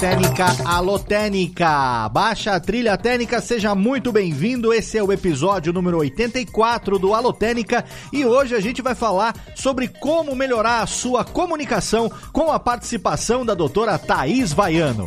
Técnica, alô Técnica, baixa a trilha técnica, seja muito bem-vindo. Esse é o episódio número 84 do Alô Técnica e hoje a gente vai falar sobre como melhorar a sua comunicação com a participação da doutora Thaís Vaiano.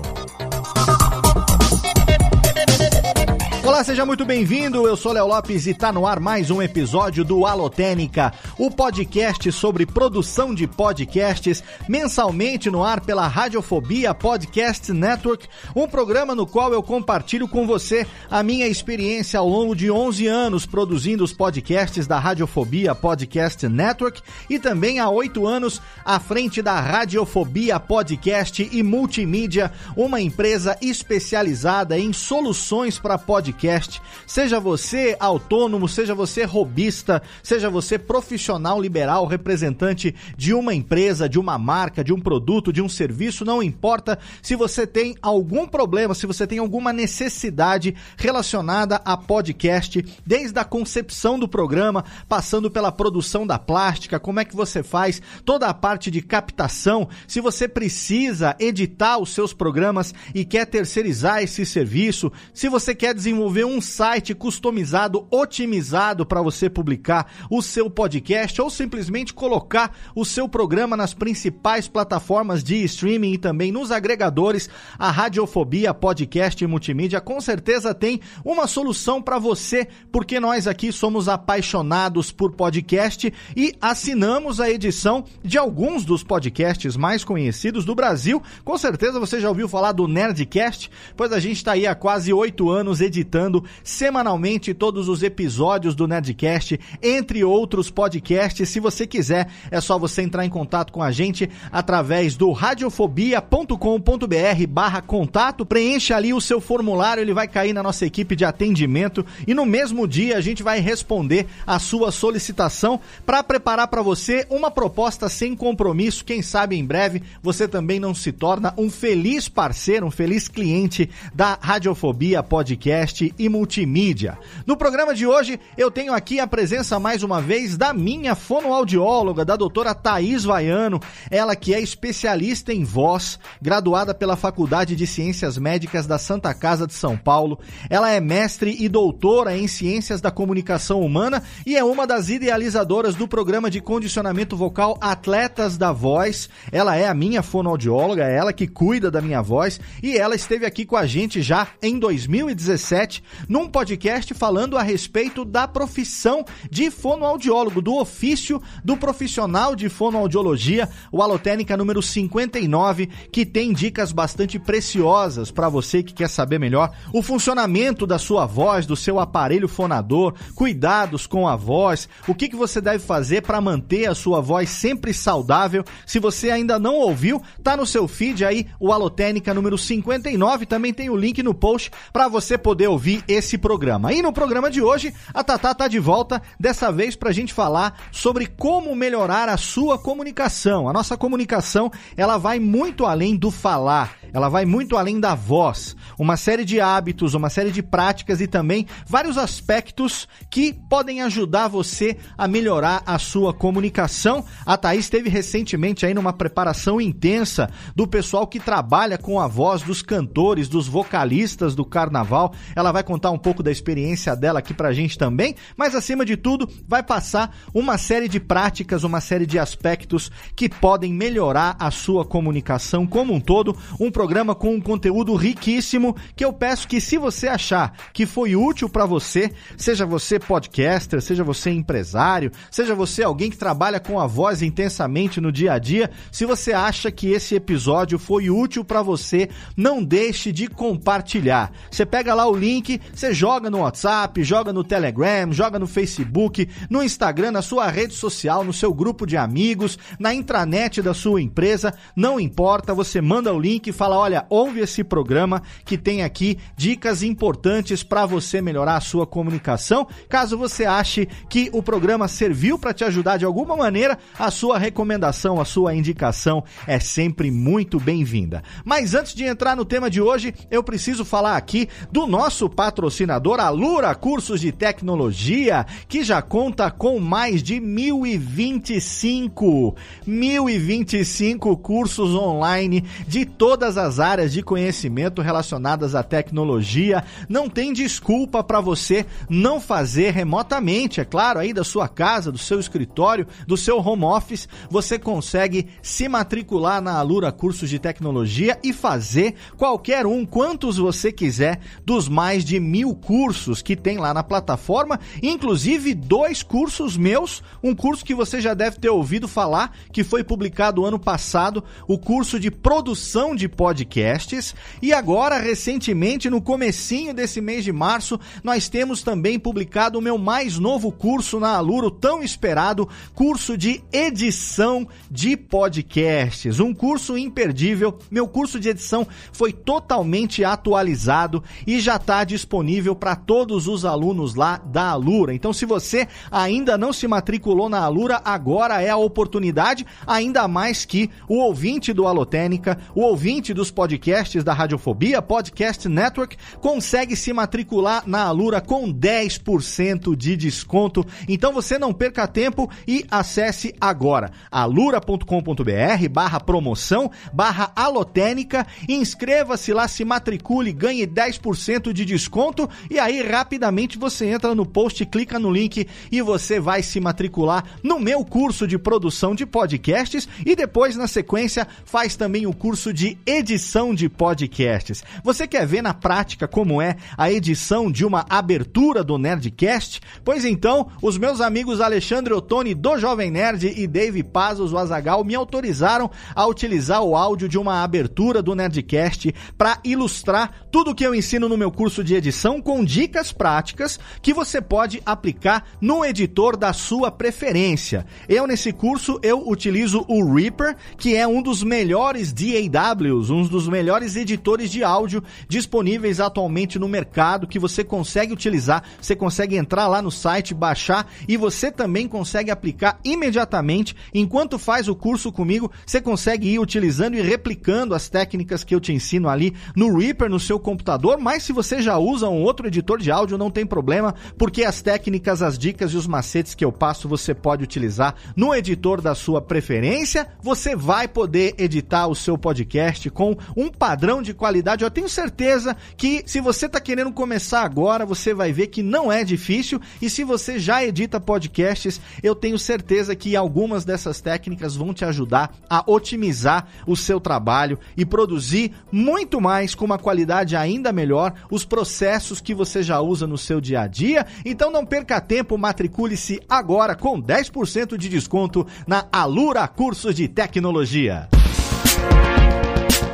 Olá, seja muito bem-vindo. Eu sou Léo Lopes e tá no ar mais um episódio do Alotênica, o podcast sobre produção de podcasts, mensalmente no ar pela Radiofobia Podcast Network, um programa no qual eu compartilho com você a minha experiência ao longo de 11 anos produzindo os podcasts da Radiofobia Podcast Network e também há 8 anos à frente da Radiofobia Podcast e Multimídia, uma empresa especializada em soluções para podcasts podcast. Seja você autônomo, seja você robista, seja você profissional liberal, representante de uma empresa, de uma marca, de um produto, de um serviço, não importa se você tem algum problema, se você tem alguma necessidade relacionada a podcast, desde a concepção do programa, passando pela produção da plástica, como é que você faz toda a parte de captação, se você precisa editar os seus programas e quer terceirizar esse serviço, se você quer desenvolver desenvolver um site customizado, otimizado para você publicar o seu podcast ou simplesmente colocar o seu programa nas principais plataformas de streaming e também nos agregadores, a Radiofobia Podcast e Multimídia com certeza tem uma solução para você, porque nós aqui somos apaixonados por podcast e assinamos a edição de alguns dos podcasts mais conhecidos do Brasil. Com certeza você já ouviu falar do Nerdcast, pois a gente está aí há quase oito anos editando editando semanalmente todos os episódios do Nerdcast, entre outros podcasts. Se você quiser, é só você entrar em contato com a gente através do radiofobia.com.br barra contato. Preencha ali o seu formulário, ele vai cair na nossa equipe de atendimento e no mesmo dia a gente vai responder a sua solicitação para preparar para você uma proposta sem compromisso. Quem sabe em breve você também não se torna um feliz parceiro, um feliz cliente da Radiofobia Podcast e multimídia. No programa de hoje, eu tenho aqui a presença mais uma vez da minha fonoaudióloga, da doutora Thaís Vaiano, ela que é especialista em voz, graduada pela Faculdade de Ciências Médicas da Santa Casa de São Paulo. Ela é mestre e doutora em Ciências da Comunicação Humana e é uma das idealizadoras do programa de condicionamento vocal Atletas da Voz. Ela é a minha fonoaudióloga, é ela que cuida da minha voz e ela esteve aqui com a gente já em 2017 num podcast falando a respeito da profissão de fonoaudiólogo, do ofício do profissional de fonoaudiologia, o Alotênica número 59, que tem dicas bastante preciosas para você que quer saber melhor o funcionamento da sua voz, do seu aparelho fonador, cuidados com a voz, o que, que você deve fazer para manter a sua voz sempre saudável. Se você ainda não ouviu, tá no seu feed aí o Alotênica número 59, também tem o link no post para você poder ouvir esse programa. E no programa de hoje, a Tatá tá de volta, dessa vez para a gente falar sobre como melhorar a sua comunicação. A nossa comunicação, ela vai muito além do falar, ela vai muito além da voz. Uma série de hábitos, uma série de práticas e também vários aspectos que podem ajudar você a melhorar a sua comunicação. A Thaís esteve recentemente aí numa preparação intensa do pessoal que trabalha com a voz dos cantores, dos vocalistas do carnaval. Ela ela vai contar um pouco da experiência dela aqui pra gente também, mas acima de tudo, vai passar uma série de práticas, uma série de aspectos que podem melhorar a sua comunicação como um todo. Um programa com um conteúdo riquíssimo que eu peço que se você achar que foi útil para você, seja você podcaster, seja você empresário, seja você alguém que trabalha com a voz intensamente no dia a dia, se você acha que esse episódio foi útil para você, não deixe de compartilhar. Você pega lá o link, você joga no WhatsApp, joga no Telegram, joga no Facebook, no Instagram, na sua rede social, no seu grupo de amigos, na intranet da sua empresa, não importa, você manda o link e fala: "Olha, ouve esse programa que tem aqui dicas importantes para você melhorar a sua comunicação". Caso você ache que o programa serviu para te ajudar de alguma maneira, a sua recomendação, a sua indicação é sempre muito bem-vinda. Mas antes de entrar no tema de hoje, eu preciso falar aqui do nosso patrocinador, a Lura Cursos de Tecnologia, que já conta com mais de 1025, 1025 cursos online de todas as áreas de conhecimento relacionadas à tecnologia. Não tem desculpa para você não fazer remotamente, é claro, aí da sua casa, do seu escritório, do seu home office, você consegue se matricular na Alura Cursos de Tecnologia e fazer qualquer um, quantos você quiser, dos mais de mil cursos que tem lá na plataforma, inclusive dois cursos meus, um curso que você já deve ter ouvido falar, que foi publicado ano passado, o curso de produção de podcasts, e agora, recentemente, no comecinho desse mês de março, nós temos também publicado o meu mais novo curso na Aluro, tão esperado, curso de edição de podcasts, um curso imperdível. Meu curso de edição foi totalmente atualizado e já está disponível para todos os alunos lá da Alura. Então, se você ainda não se matriculou na Alura, agora é a oportunidade, ainda mais que o ouvinte do Alotênica, o ouvinte dos podcasts da Radiofobia, Podcast Network, consegue se matricular na Alura com 10% de desconto. Então você não perca tempo e acesse agora alura.com.br barra promoção barra alotênica, inscreva-se lá, se matricule, ganhe 10% de desconto e aí rapidamente você entra no post, clica no link e você vai se matricular no meu curso de produção de podcasts e depois na sequência faz também o curso de edição de podcasts. Você quer ver na prática como é a edição de uma abertura do Nerdcast? Pois então, os meus amigos Alexandre Ottoni do Jovem Nerd e Dave Pazos, o Azagal, me autorizaram a utilizar o áudio de uma abertura do Nerdcast para ilustrar tudo o que eu ensino no meu curso de edição com dicas práticas que você pode aplicar no editor da sua preferência. Eu nesse curso eu utilizo o Reaper, que é um dos melhores DAWs, um dos melhores editores de áudio disponíveis atualmente no mercado que você consegue utilizar, você consegue entrar lá no site, baixar e você também consegue aplicar imediatamente enquanto faz o curso comigo, você consegue ir utilizando e replicando as técnicas que eu te ensino ali no Reaper no seu computador, mas se você já usa um outro editor de áudio não tem problema, porque as técnicas, as dicas e os macetes que eu passo você pode utilizar no editor da sua preferência. Você vai poder editar o seu podcast com um padrão de qualidade. Eu tenho certeza que se você está querendo começar agora, você vai ver que não é difícil e se você já edita podcasts, eu tenho certeza que algumas dessas técnicas vão te ajudar a otimizar o seu trabalho e produzir muito mais com uma qualidade ainda melhor os processos que você já usa no seu dia a dia. Então não perca tempo, matricule-se agora com 10% de desconto na Alura Cursos de Tecnologia.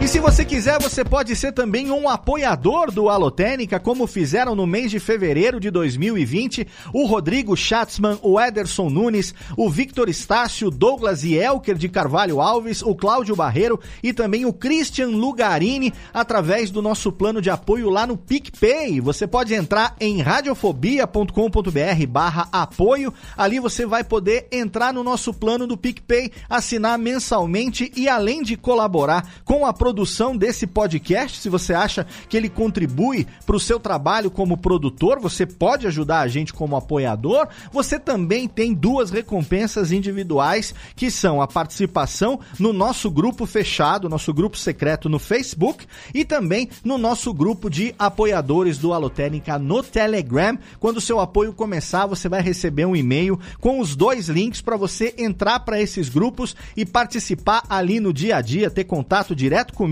Se você quiser, você pode ser também um apoiador do Alotênica, como fizeram no mês de fevereiro de 2020 o Rodrigo Schatzman, o Ederson Nunes, o Victor Estácio, Douglas e Elker de Carvalho Alves, o Cláudio Barreiro e também o Christian Lugarini, através do nosso plano de apoio lá no PicPay. Você pode entrar em radiofobia.com.br barra apoio. Ali você vai poder entrar no nosso plano do PicPay, assinar mensalmente e além de colaborar com a produção desse podcast. Se você acha que ele contribui para o seu trabalho como produtor, você pode ajudar a gente como apoiador. Você também tem duas recompensas individuais, que são a participação no nosso grupo fechado, nosso grupo secreto no Facebook e também no nosso grupo de apoiadores do Alotênica no Telegram. Quando o seu apoio começar, você vai receber um e-mail com os dois links para você entrar para esses grupos e participar ali no dia a dia, ter contato direto comigo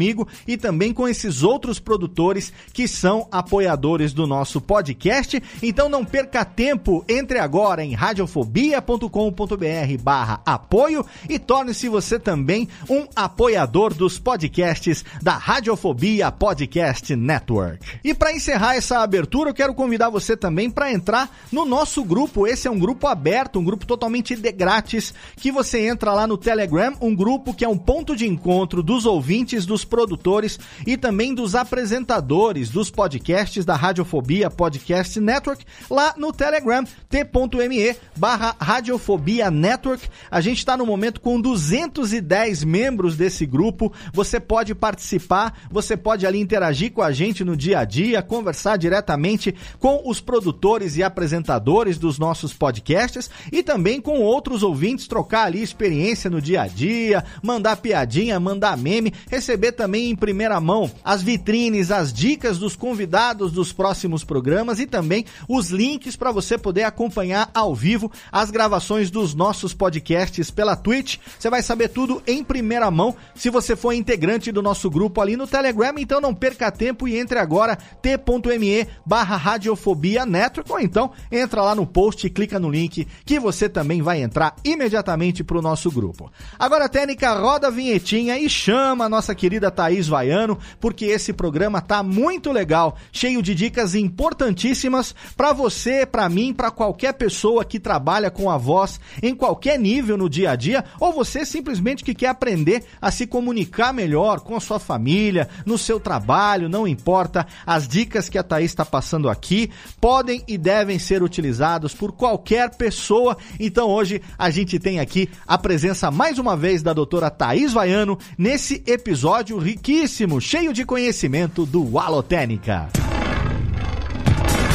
e também com esses outros produtores que são apoiadores do nosso podcast. Então não perca tempo, entre agora em radiofobia.com.br barra apoio e torne-se você também um apoiador dos podcasts da Radiofobia Podcast Network. E para encerrar essa abertura, eu quero convidar você também para entrar no nosso grupo. Esse é um grupo aberto, um grupo totalmente de grátis, que você entra lá no Telegram, um grupo que é um ponto de encontro dos ouvintes, dos produtores e também dos apresentadores dos podcasts da Radiofobia Podcast Network, lá no Telegram, t.me barra Radiofobia Network. A gente está no momento com 210 membros desse grupo. Você pode participar, você pode ali interagir com a gente no dia a dia, conversar diretamente com os produtores e apresentadores dos nossos podcasts e também com outros ouvintes, trocar ali experiência no dia a dia, mandar piadinha, mandar meme, receber também em primeira mão as vitrines, as dicas dos convidados dos próximos programas e também os links para você poder acompanhar ao vivo as gravações dos nossos podcasts pela Twitch. Você vai saber tudo em primeira mão se você for integrante do nosso grupo ali no Telegram, então não perca tempo e entre agora t.me barra Radiofobia Network ou então entra lá no post e clica no link que você também vai entrar imediatamente para o nosso grupo. Agora, Técnica, roda a vinhetinha e chama a nossa querida Thaís Vaiano, porque esse programa tá muito legal, cheio de dicas importantíssimas para você, para mim, para qualquer pessoa que trabalha com a voz em qualquer nível no dia a dia, ou você simplesmente que quer aprender a se comunicar melhor com a sua família, no seu trabalho, não importa. As dicas que a Thaís está passando aqui podem e devem ser utilizados por qualquer pessoa. Então hoje a gente tem aqui a presença mais uma vez da doutora Thaís Vaiano nesse episódio riquíssimo, cheio de conhecimento do Alotênica.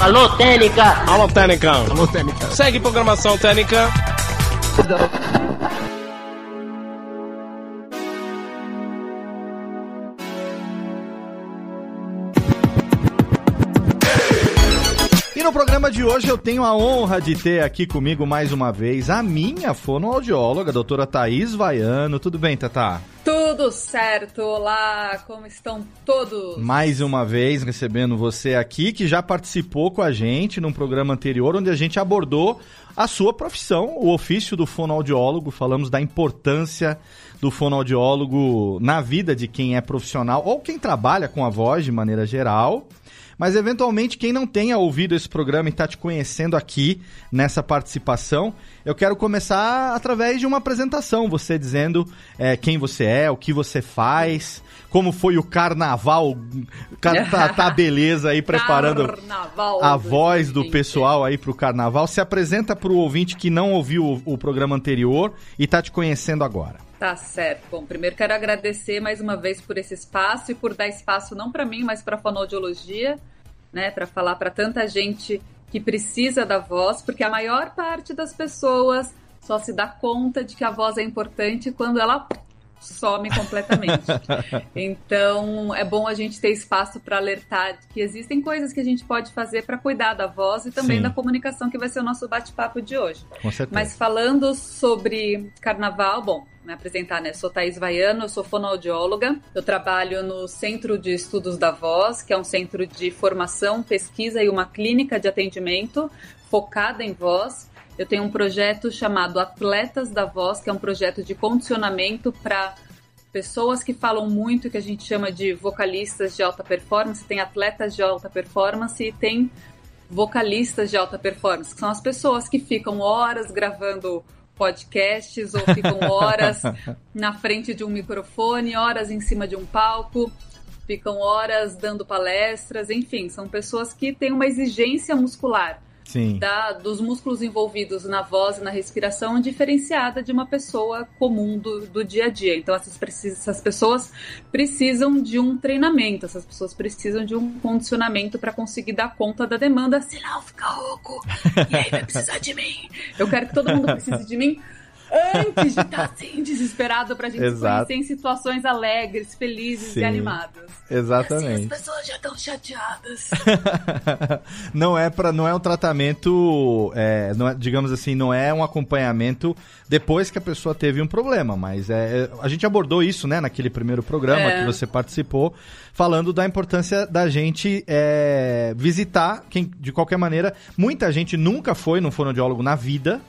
Alô, Técnica! Alô, Técnica! Alô, Técnica! Segue programação Técnica! E no programa de hoje eu tenho a honra de ter aqui comigo mais uma vez a minha fonoaudióloga, a doutora Thaís Vaiano. Tudo bem, Tatá? Tudo certo, olá, como estão todos? Mais uma vez recebendo você aqui, que já participou com a gente num programa anterior, onde a gente abordou a sua profissão, o ofício do fonoaudiólogo. Falamos da importância do fonoaudiólogo na vida de quem é profissional ou quem trabalha com a voz de maneira geral. Mas eventualmente, quem não tenha ouvido esse programa e está te conhecendo aqui nessa participação, eu quero começar através de uma apresentação, você dizendo é, quem você é, o que você faz, como foi o carnaval, tá, tá beleza aí preparando Carnaval a voz do 2020. pessoal aí pro carnaval. Se apresenta pro ouvinte que não ouviu o, o programa anterior e tá te conhecendo agora. Tá certo. Bom, primeiro quero agradecer mais uma vez por esse espaço e por dar espaço não para mim, mas para a fonoaudiologia, né, para falar para tanta gente que precisa da voz, porque a maior parte das pessoas só se dá conta de que a voz é importante quando ela some completamente. Então, é bom a gente ter espaço para alertar que existem coisas que a gente pode fazer para cuidar da voz e também Sim. da comunicação, que vai ser o nosso bate-papo de hoje. Com certeza. Mas falando sobre carnaval, bom, me apresentar, né? Sou Thaís Vaiano, eu sou fonoaudióloga. Eu trabalho no Centro de Estudos da Voz, que é um centro de formação, pesquisa e uma clínica de atendimento focada em voz. Eu tenho um projeto chamado Atletas da Voz, que é um projeto de condicionamento para pessoas que falam muito, que a gente chama de vocalistas de alta performance. Tem atletas de alta performance e tem vocalistas de alta performance, que são as pessoas que ficam horas gravando podcasts ou ficam horas na frente de um microfone, horas em cima de um palco, ficam horas dando palestras, enfim, são pessoas que têm uma exigência muscular. Da, dos músculos envolvidos na voz e na respiração diferenciada de uma pessoa comum do, do dia a dia. Então, essas, essas pessoas precisam de um treinamento, essas pessoas precisam de um condicionamento para conseguir dar conta da demanda, senão fica rouco. E aí vai precisar de mim. Eu quero que todo mundo precise de mim antes de estar tá, assim, desesperado pra gente Exato. se conhecer em situações alegres, felizes Sim, e animadas. Exatamente. Assim, as pessoas já estão chateadas. não é para não é um tratamento, é, não é, digamos assim, não é um acompanhamento depois que a pessoa teve um problema, mas é, a gente abordou isso, né, naquele primeiro programa é. que você participou, falando da importância da gente é, visitar, quem, de qualquer maneira, muita gente nunca foi num fonoaudiólogo na vida,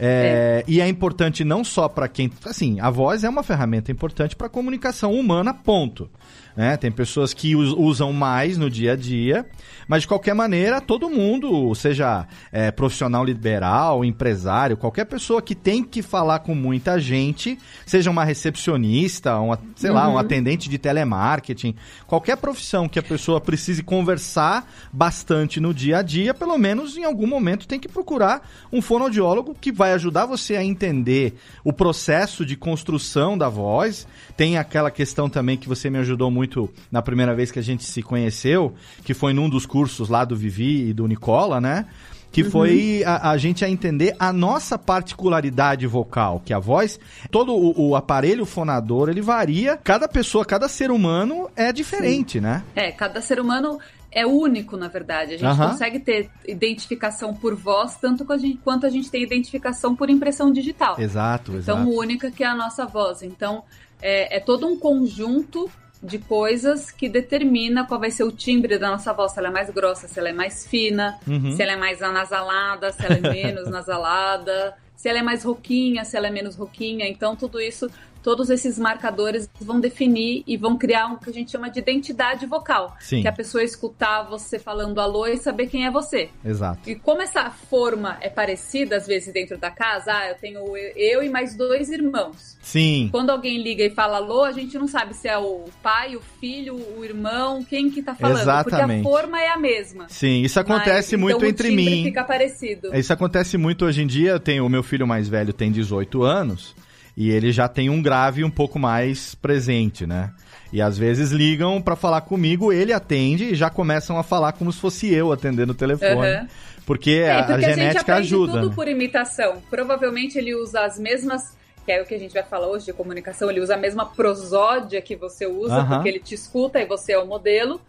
é, é. E é importante não só para quem. Assim, a voz é uma ferramenta importante para comunicação humana, ponto. Né? Tem pessoas que usam mais no dia a dia, mas de qualquer maneira, todo mundo, seja é, profissional liberal, empresário, qualquer pessoa que tem que falar com muita gente, seja uma recepcionista, uma, sei uhum. lá, um uhum. atendente de telemarketing, qualquer profissão que a pessoa precise conversar bastante no dia a dia, pelo menos em algum momento tem que procurar um fonoaudiólogo que vai ajudar você a entender o processo de construção da voz. Tem aquela questão também que você me ajudou muito muito na primeira vez que a gente se conheceu, que foi num dos cursos lá do Vivi e do Nicola, né? que uhum. foi a, a, gente a entender a nossa particularidade vocal, que a voz, todo o, o, aparelho fonador, ele varia, cada pessoa, cada ser humano é diferente, Sim. né? É, cada ser humano é único, na verdade. A gente uhum. consegue ter identificação por voz tanto quanto a gente tem identificação por impressão digital. Exato, exato. Então, única que é a nossa voz. Então, é, é todo um conjunto de coisas que determina qual vai ser o timbre da nossa voz, se ela é mais grossa, se ela é mais fina, uhum. se ela é mais anasalada, se ela é menos nasalada, se ela é mais roquinha, se ela é menos roquinha. Então, tudo isso todos esses marcadores vão definir e vão criar um que a gente chama de identidade vocal. Sim. Que a pessoa escutar você falando alô e saber quem é você. Exato. E como essa forma é parecida, às vezes, dentro da casa, ah, eu tenho eu e mais dois irmãos. Sim. Quando alguém liga e fala alô, a gente não sabe se é o pai, o filho, o irmão, quem que tá falando. Exatamente. Porque a forma é a mesma. Sim, isso acontece Mas, muito então, entre o mim. fica parecido. Isso acontece muito hoje em dia. Eu tenho o meu filho mais velho tem 18 anos e ele já tem um grave um pouco mais presente, né? E às vezes ligam para falar comigo, ele atende e já começam a falar como se fosse eu atendendo o telefone. Uhum. Porque, é, a, porque a, genética a gente ajuda. tudo por imitação. Provavelmente ele usa as mesmas que é o que a gente vai falar hoje de comunicação, ele usa a mesma prosódia que você usa, uhum. porque ele te escuta e você é o modelo.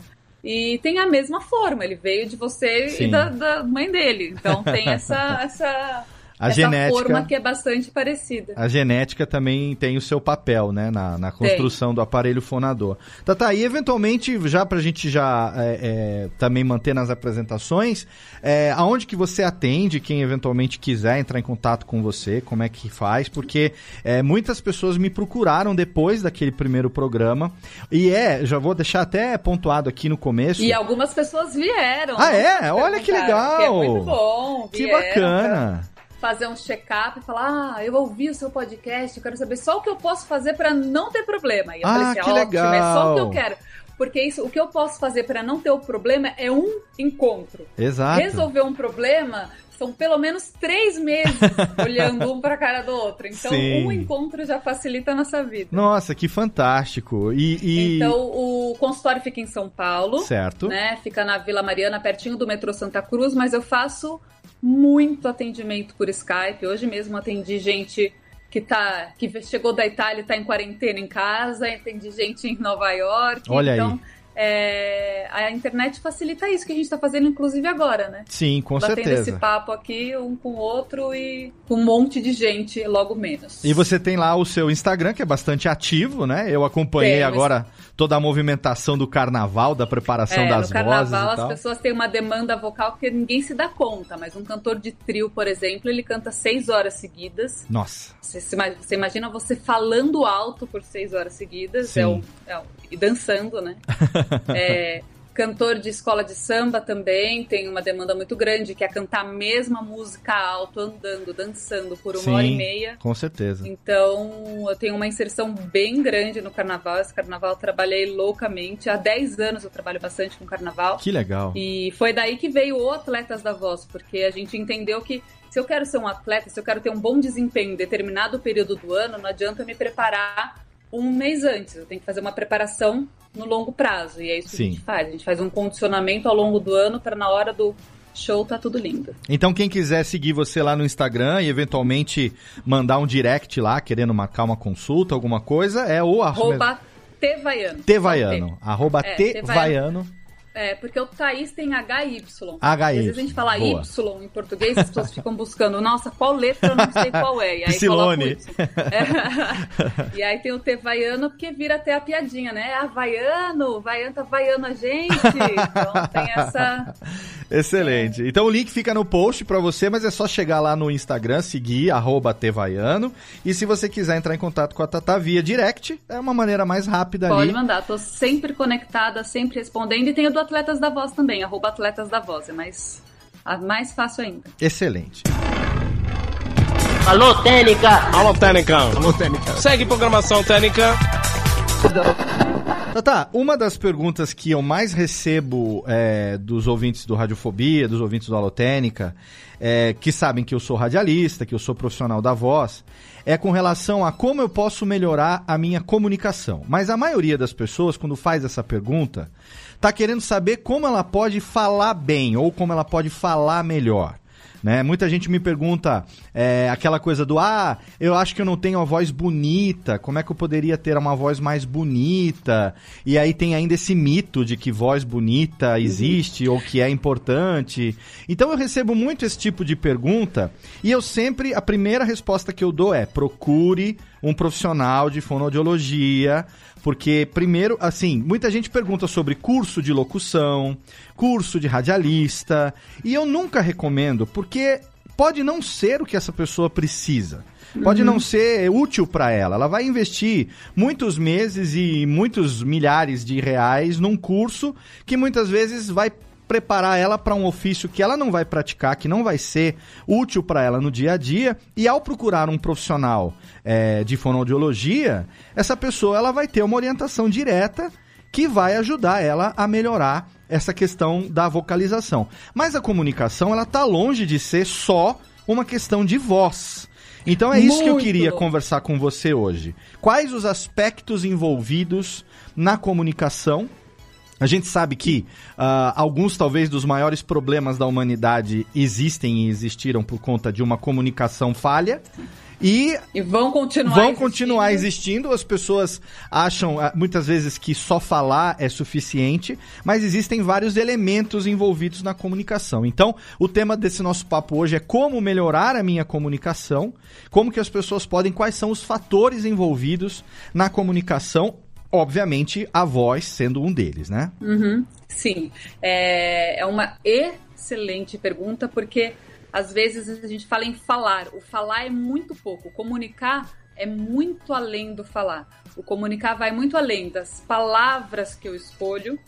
E tem a mesma forma, ele veio de você Sim. e da, da, mãe dele. Então tem essa, essa a essa genética, forma que é bastante parecida. A genética também tem o seu papel, né, na, na construção tem. do aparelho fonador. Tá, tá, e eventualmente, já pra gente já é, é, também manter nas apresentações, é, aonde que você atende, quem eventualmente quiser entrar em contato com você, como é que faz, porque é, muitas pessoas me procuraram depois daquele primeiro programa, e é, já vou deixar até pontuado aqui no começo. E algumas pessoas vieram. Ah, é? Olha que legal! Que é muito bom. Que bacana! Fazer um check-up e falar: ah, eu ouvi o seu podcast, eu quero saber só o que eu posso fazer para não ter problema. E eu ah, falei assim: que ótimo, legal. é só o que eu quero. Porque isso, o que eu posso fazer para não ter o problema é um encontro. Exato. Resolver um problema são pelo menos três meses olhando um para a cara do outro. Então, Sim. um encontro já facilita a nossa vida. Nossa, que fantástico! E, e, Então, o consultório fica em São Paulo. Certo. Né? Fica na Vila Mariana, pertinho do metrô Santa Cruz, mas eu faço muito atendimento por Skype. Hoje mesmo atendi gente que tá que chegou da Itália e está em quarentena em casa, atendi gente em Nova York. Olha então, aí. É, a internet facilita isso que a gente está fazendo, inclusive agora, né? Sim, com Batendo certeza. esse papo aqui, um com o outro e com um monte de gente logo menos. E você tem lá o seu Instagram, que é bastante ativo, né? Eu acompanhei agora toda a movimentação do carnaval, da preparação é, das no carnaval, vozes. as pessoas têm uma demanda vocal que ninguém se dá conta, mas um cantor de trio, por exemplo, ele canta seis horas seguidas. Nossa. Você, você imagina você falando alto por seis horas seguidas, é um, é um, e dançando, né? é, Cantor de escola de samba também tem uma demanda muito grande, que é cantar a mesma música alto, andando, dançando por uma Sim, hora e meia. Com certeza. Então, eu tenho uma inserção bem grande no carnaval. Esse carnaval eu trabalhei loucamente. Há 10 anos eu trabalho bastante com carnaval. Que legal. E foi daí que veio o Atletas da Voz, porque a gente entendeu que se eu quero ser um atleta, se eu quero ter um bom desempenho em determinado período do ano, não adianta eu me preparar um mês antes. Eu tenho que fazer uma preparação no longo prazo. E é isso que Sim. a gente faz. A gente faz um condicionamento ao longo do ano para na hora do, show, tá tudo lindo. Então, quem quiser seguir você lá no Instagram e eventualmente mandar um direct lá, querendo marcar uma consulta, alguma coisa, é o arroba Tevaiano. Tevaiano. Arroba é, Tevaiano. É, porque o Thaís tem HY. HY. Às vezes a gente fala Boa. Y em português, as pessoas ficam buscando, nossa, qual letra eu não sei qual é. E aí Psilone. É. E aí tem o T vaiano, porque vira até a piadinha, né? Ah, vaiano, vaiano tá vaiano a gente. Então tem essa. Excelente. É. Então o link fica no post para você, mas é só chegar lá no Instagram, seguir, arroba Tevaiano. E se você quiser entrar em contato com a Tata via direct, é uma maneira mais rápida Pode ali. Pode mandar, tô sempre conectada, sempre respondendo. E tem o do Atletas da Voz também, arroba Atletas da Voz, é mais, mais fácil ainda. Excelente. Alô, Técnica! Alô, Técnica! Alô, Técnica! Segue programação Técnica. Tá, uma das perguntas que eu mais recebo é, dos ouvintes do Radiofobia, dos ouvintes do Alotênica, é, que sabem que eu sou radialista, que eu sou profissional da voz, é com relação a como eu posso melhorar a minha comunicação. Mas a maioria das pessoas, quando faz essa pergunta, está querendo saber como ela pode falar bem ou como ela pode falar melhor. Né? Muita gente me pergunta é, aquela coisa do ah, eu acho que eu não tenho a voz bonita, como é que eu poderia ter uma voz mais bonita? E aí tem ainda esse mito de que voz bonita existe uhum. ou que é importante. Então eu recebo muito esse tipo de pergunta e eu sempre, a primeira resposta que eu dou é procure um profissional de fonoaudiologia porque, primeiro, assim, muita gente pergunta sobre curso de locução, curso de radialista, e eu nunca recomendo, porque pode não ser o que essa pessoa precisa. Pode uhum. não ser útil para ela. Ela vai investir muitos meses e muitos milhares de reais num curso que muitas vezes vai preparar ela para um ofício que ela não vai praticar, que não vai ser útil para ela no dia a dia. E ao procurar um profissional é, de fonoaudiologia, essa pessoa ela vai ter uma orientação direta que vai ajudar ela a melhorar essa questão da vocalização. Mas a comunicação ela está longe de ser só uma questão de voz. Então é isso Muito. que eu queria conversar com você hoje. Quais os aspectos envolvidos na comunicação a gente sabe que uh, alguns, talvez, dos maiores problemas da humanidade existem e existiram por conta de uma comunicação falha. E, e, vão continuar vão existindo. continuar existindo. As pessoas acham ah, muitas vezes que só falar é suficiente, mas existem vários elementos envolvidos na comunicação. Então, o tema desse nosso papo hoje é como melhorar a minha comunicação, como que as pessoas podem, quais são os fatores envolvidos na comunicação obviamente a voz sendo um deles, né? Uhum, sim, é, é uma excelente pergunta porque às vezes a gente fala em falar, o falar é muito pouco, comunicar é muito além do falar. O comunicar vai muito além das palavras que eu escolho,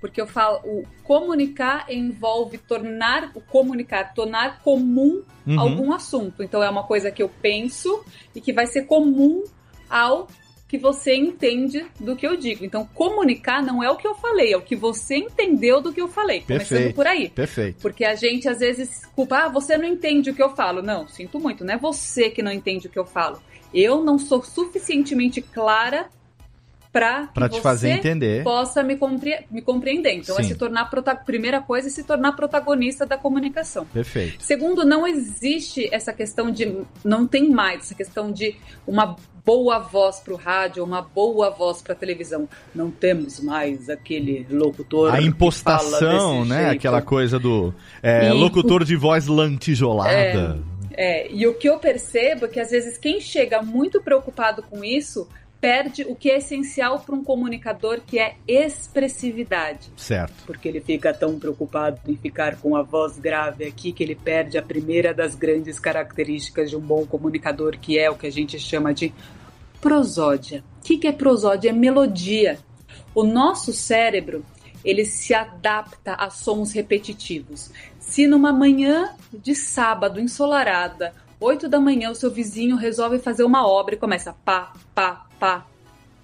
porque eu falo, o comunicar envolve tornar o comunicar, tornar comum uhum. algum assunto. Então é uma coisa que eu penso e que vai ser comum ao que você entende do que eu digo. Então, comunicar não é o que eu falei, é o que você entendeu do que eu falei. Perfeito, começando por aí. Perfeito. Porque a gente às vezes culpa, ah, você não entende o que eu falo. Não, sinto muito, não é você que não entende o que eu falo. Eu não sou suficientemente clara para que te fazer entender. possa me, compre me compreender. Então, Sim. é se tornar primeira coisa é se tornar protagonista da comunicação. Perfeito. Segundo, não existe essa questão de não tem mais essa questão de uma boa voz para o rádio, uma boa voz para a televisão. Não temos mais aquele locutor. A impostação, né? Jeito. Aquela coisa do é, e, locutor de voz lantijolada. É, é, e o que eu percebo é que às vezes quem chega muito preocupado com isso perde o que é essencial para um comunicador, que é expressividade. Certo. Porque ele fica tão preocupado em ficar com a voz grave aqui que ele perde a primeira das grandes características de um bom comunicador, que é o que a gente chama de prosódia. O que é prosódia? É melodia. O nosso cérebro ele se adapta a sons repetitivos. Se numa manhã de sábado ensolarada 8 da manhã, o seu vizinho resolve fazer uma obra e começa pá, pá, pá,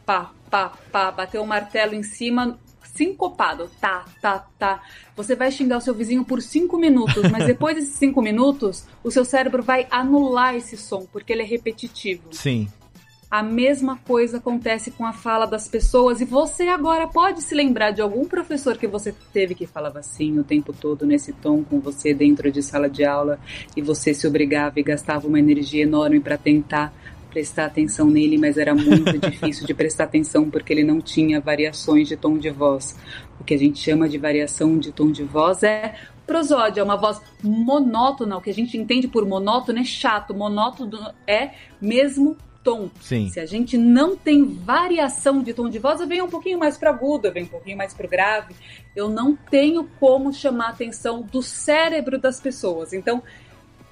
pá, pá, pá, bater o martelo em cima, sincopado, tá, tá, tá. Você vai xingar o seu vizinho por 5 minutos, mas depois desses 5 minutos, o seu cérebro vai anular esse som, porque ele é repetitivo. Sim. A mesma coisa acontece com a fala das pessoas e você agora pode se lembrar de algum professor que você teve que falava assim o tempo todo nesse tom com você dentro de sala de aula e você se obrigava e gastava uma energia enorme para tentar prestar atenção nele, mas era muito difícil de prestar atenção porque ele não tinha variações de tom de voz. O que a gente chama de variação de tom de voz é prosódia, é uma voz monótona. O que a gente entende por monótono é chato. Monótono é mesmo tom. Sim. Se a gente não tem variação de tom de voz, eu venho um pouquinho mais para agudo, eu venho um pouquinho mais para grave. Eu não tenho como chamar a atenção do cérebro das pessoas. Então,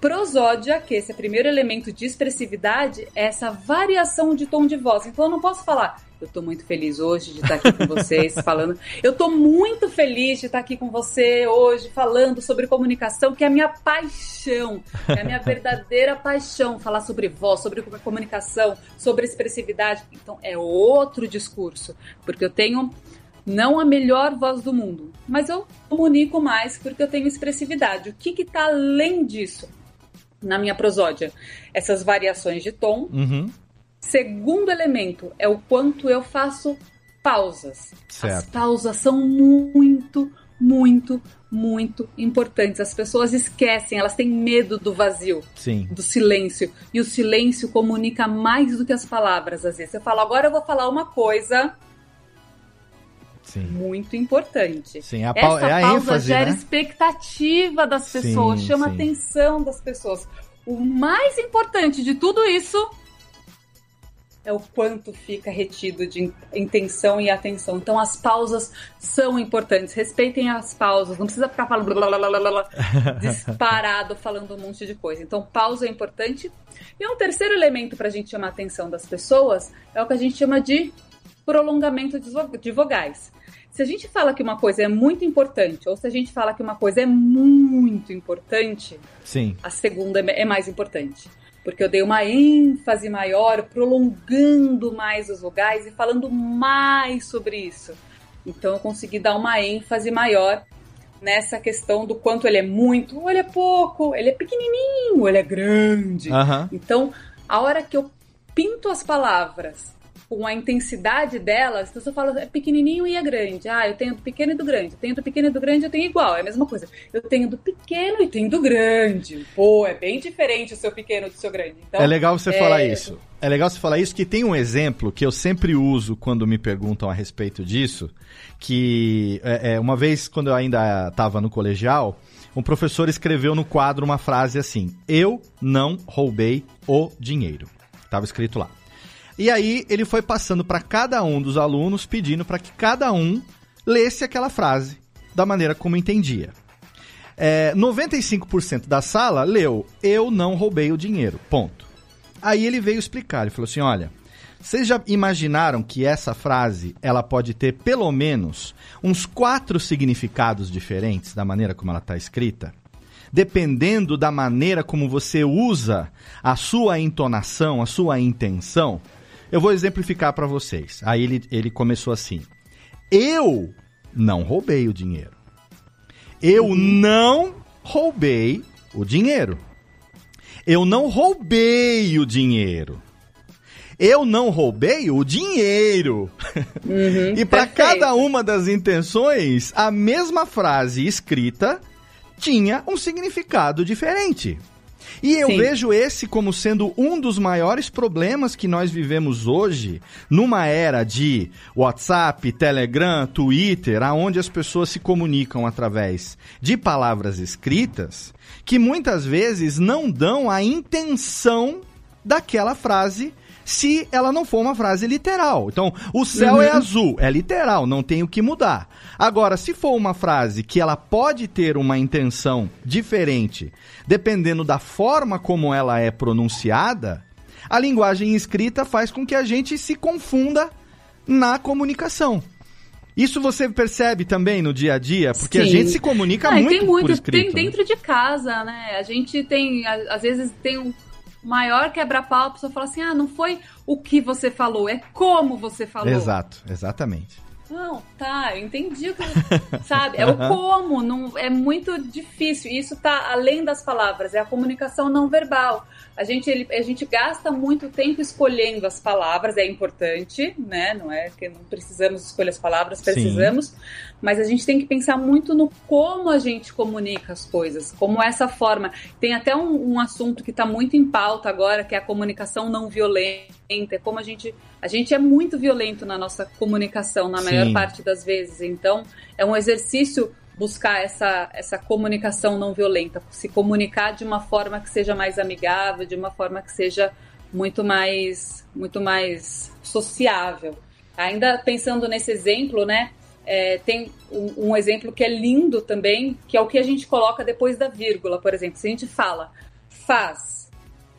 prosódia, que esse é o primeiro elemento de expressividade, é essa variação de tom de voz. Então eu não posso falar, eu tô muito feliz hoje de estar aqui com vocês falando. Eu tô muito feliz de estar aqui com você hoje falando sobre comunicação, que é a minha paixão, é a minha verdadeira paixão, falar sobre voz, sobre comunicação, sobre expressividade. Então é outro discurso, porque eu tenho não a melhor voz do mundo, mas eu comunico mais porque eu tenho expressividade. O que está além disso? Na minha prosódia essas variações de tom. Uhum. Segundo elemento é o quanto eu faço pausas. Certo. As pausas são muito, muito, muito importantes. As pessoas esquecem, elas têm medo do vazio, Sim. do silêncio. E o silêncio comunica mais do que as palavras, às vezes. Eu falo, agora eu vou falar uma coisa Sim. muito importante. Sim, a Essa é a pausa ênfase, gera né? expectativa das pessoas, Sim, chama sim. atenção das pessoas. O mais importante de tudo isso é o quanto fica retido de intenção e atenção. Então as pausas são importantes. Respeitem as pausas. Não precisa ficar falando blá, blá, blá, blá, disparado falando um monte de coisa. Então pausa é importante. E um terceiro elemento para a gente chamar a atenção das pessoas é o que a gente chama de prolongamento de vo- de vogais. Se a gente fala que uma coisa é muito importante, ou se a gente fala que uma coisa é muito importante, Sim. a segunda é é mais importante. Porque eu dei uma ênfase maior, prolongando mais os vogais e falando mais sobre isso. Então eu consegui dar uma ênfase maior nessa questão do quanto ele é muito, ou ele é pouco, ele é pequenininho, ou ele é grande. Então, a hora que eu pinto as palavras com a intensidade delas, então se eu falo é pequenininho e é grande. Ah, eu tenho do pequeno e do grande. Eu tenho do pequeno e do grande, eu tenho igual. É a mesma coisa. Eu tenho do pequeno e tenho do grande. Pô, é bem diferente o seu pequeno do seu grande. Então, é legal você é, falar isso. É legal você falar isso, que tem um exemplo que eu sempre uso quando me perguntam a respeito disso, que é, é, uma vez, quando eu ainda estava no colegial, um professor escreveu no quadro uma frase assim, eu não roubei o dinheiro. Estava escrito lá. E aí ele foi passando para cada um dos alunos, pedindo para que cada um lesse aquela frase da maneira como entendia. É, 95% da sala leu: Eu não roubei o dinheiro. Ponto. Aí ele veio explicar. Ele falou assim: Olha, vocês já imaginaram que essa frase ela pode ter pelo menos uns quatro significados diferentes da maneira como ela está escrita? Dependendo da maneira como você usa a sua entonação, a sua intenção. Eu vou exemplificar para vocês. Aí ele, ele começou assim: Eu não roubei o dinheiro. Eu não roubei o dinheiro. Eu não roubei o dinheiro. Eu não roubei o dinheiro. Uhum, e para cada uma das intenções, a mesma frase escrita tinha um significado diferente. E eu Sim. vejo esse como sendo um dos maiores problemas que nós vivemos hoje, numa era de WhatsApp, Telegram, Twitter, aonde as pessoas se comunicam através de palavras escritas, que muitas vezes não dão a intenção daquela frase se ela não for uma frase literal. Então, o céu é azul, é literal, não tem o que mudar. Agora, se for uma frase que ela pode ter uma intenção diferente, dependendo da forma como ela é pronunciada, a linguagem escrita faz com que a gente se confunda na comunicação. Isso você percebe também no dia a dia, porque a Sim. gente se comunica Ah, muito, tem muito, por escrito. tem né? dentro de casa, né? A gente tem, a- às vezes tem um maior quebra-pau, a pessoa fala assim: "Ah, não foi o que você falou, é como você falou". Exato, exatamente. Não, tá, eu entendi o que. sabe? É o como, não, é muito difícil. Isso tá além das palavras, é a comunicação não verbal. A gente, ele, a gente gasta muito tempo escolhendo as palavras, é importante, né? Não é que não precisamos escolher as palavras, precisamos, Sim. Mas a gente tem que pensar muito no como a gente comunica as coisas, como essa forma. Tem até um, um assunto que está muito em pauta agora, que é a comunicação não violenta, é como a gente. A gente é muito violento na nossa comunicação, na maior Sim. parte das vezes. Então, é um exercício buscar essa, essa comunicação não violenta, se comunicar de uma forma que seja mais amigável, de uma forma que seja muito mais, muito mais sociável. Ainda pensando nesse exemplo, né? É, tem um, um, exemplo que é lindo também, que é o que a gente coloca depois da vírgula, por exemplo. Se a gente fala faz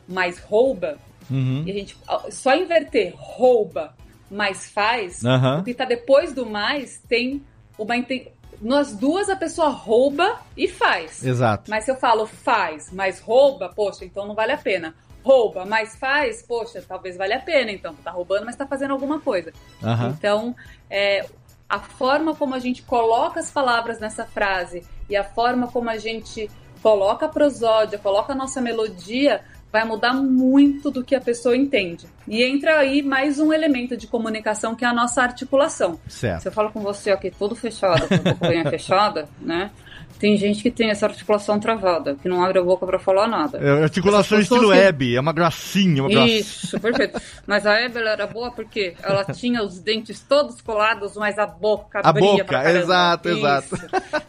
mais rouba, uhum. e a gente só inverter rouba mais faz, uhum. o que está depois do mais tem uma, nas duas a pessoa rouba e faz. Exato. Mas se eu falo faz, mas rouba, poxa, então não vale a pena. Rouba, mas faz, poxa, talvez valha a pena, então. Tá roubando, mas tá fazendo alguma coisa. Uhum. Então, é, a forma como a gente coloca as palavras nessa frase e a forma como a gente coloca a prosódia, coloca a nossa melodia, vai mudar muito do que a pessoa entende. E entra aí mais um elemento de comunicação que é a nossa articulação. Certo. Se eu falo com você aqui todo fechado, com a fechada, né? Tem gente que tem essa articulação travada, que não abre a boca para falar nada. É articulação estilo que... Hebe, é uma gracinha, uma gracinha. Isso, perfeito. Mas a Hebe era boa porque ela tinha os dentes todos colados, mas a boca a abria boca, exato, Isso. exato.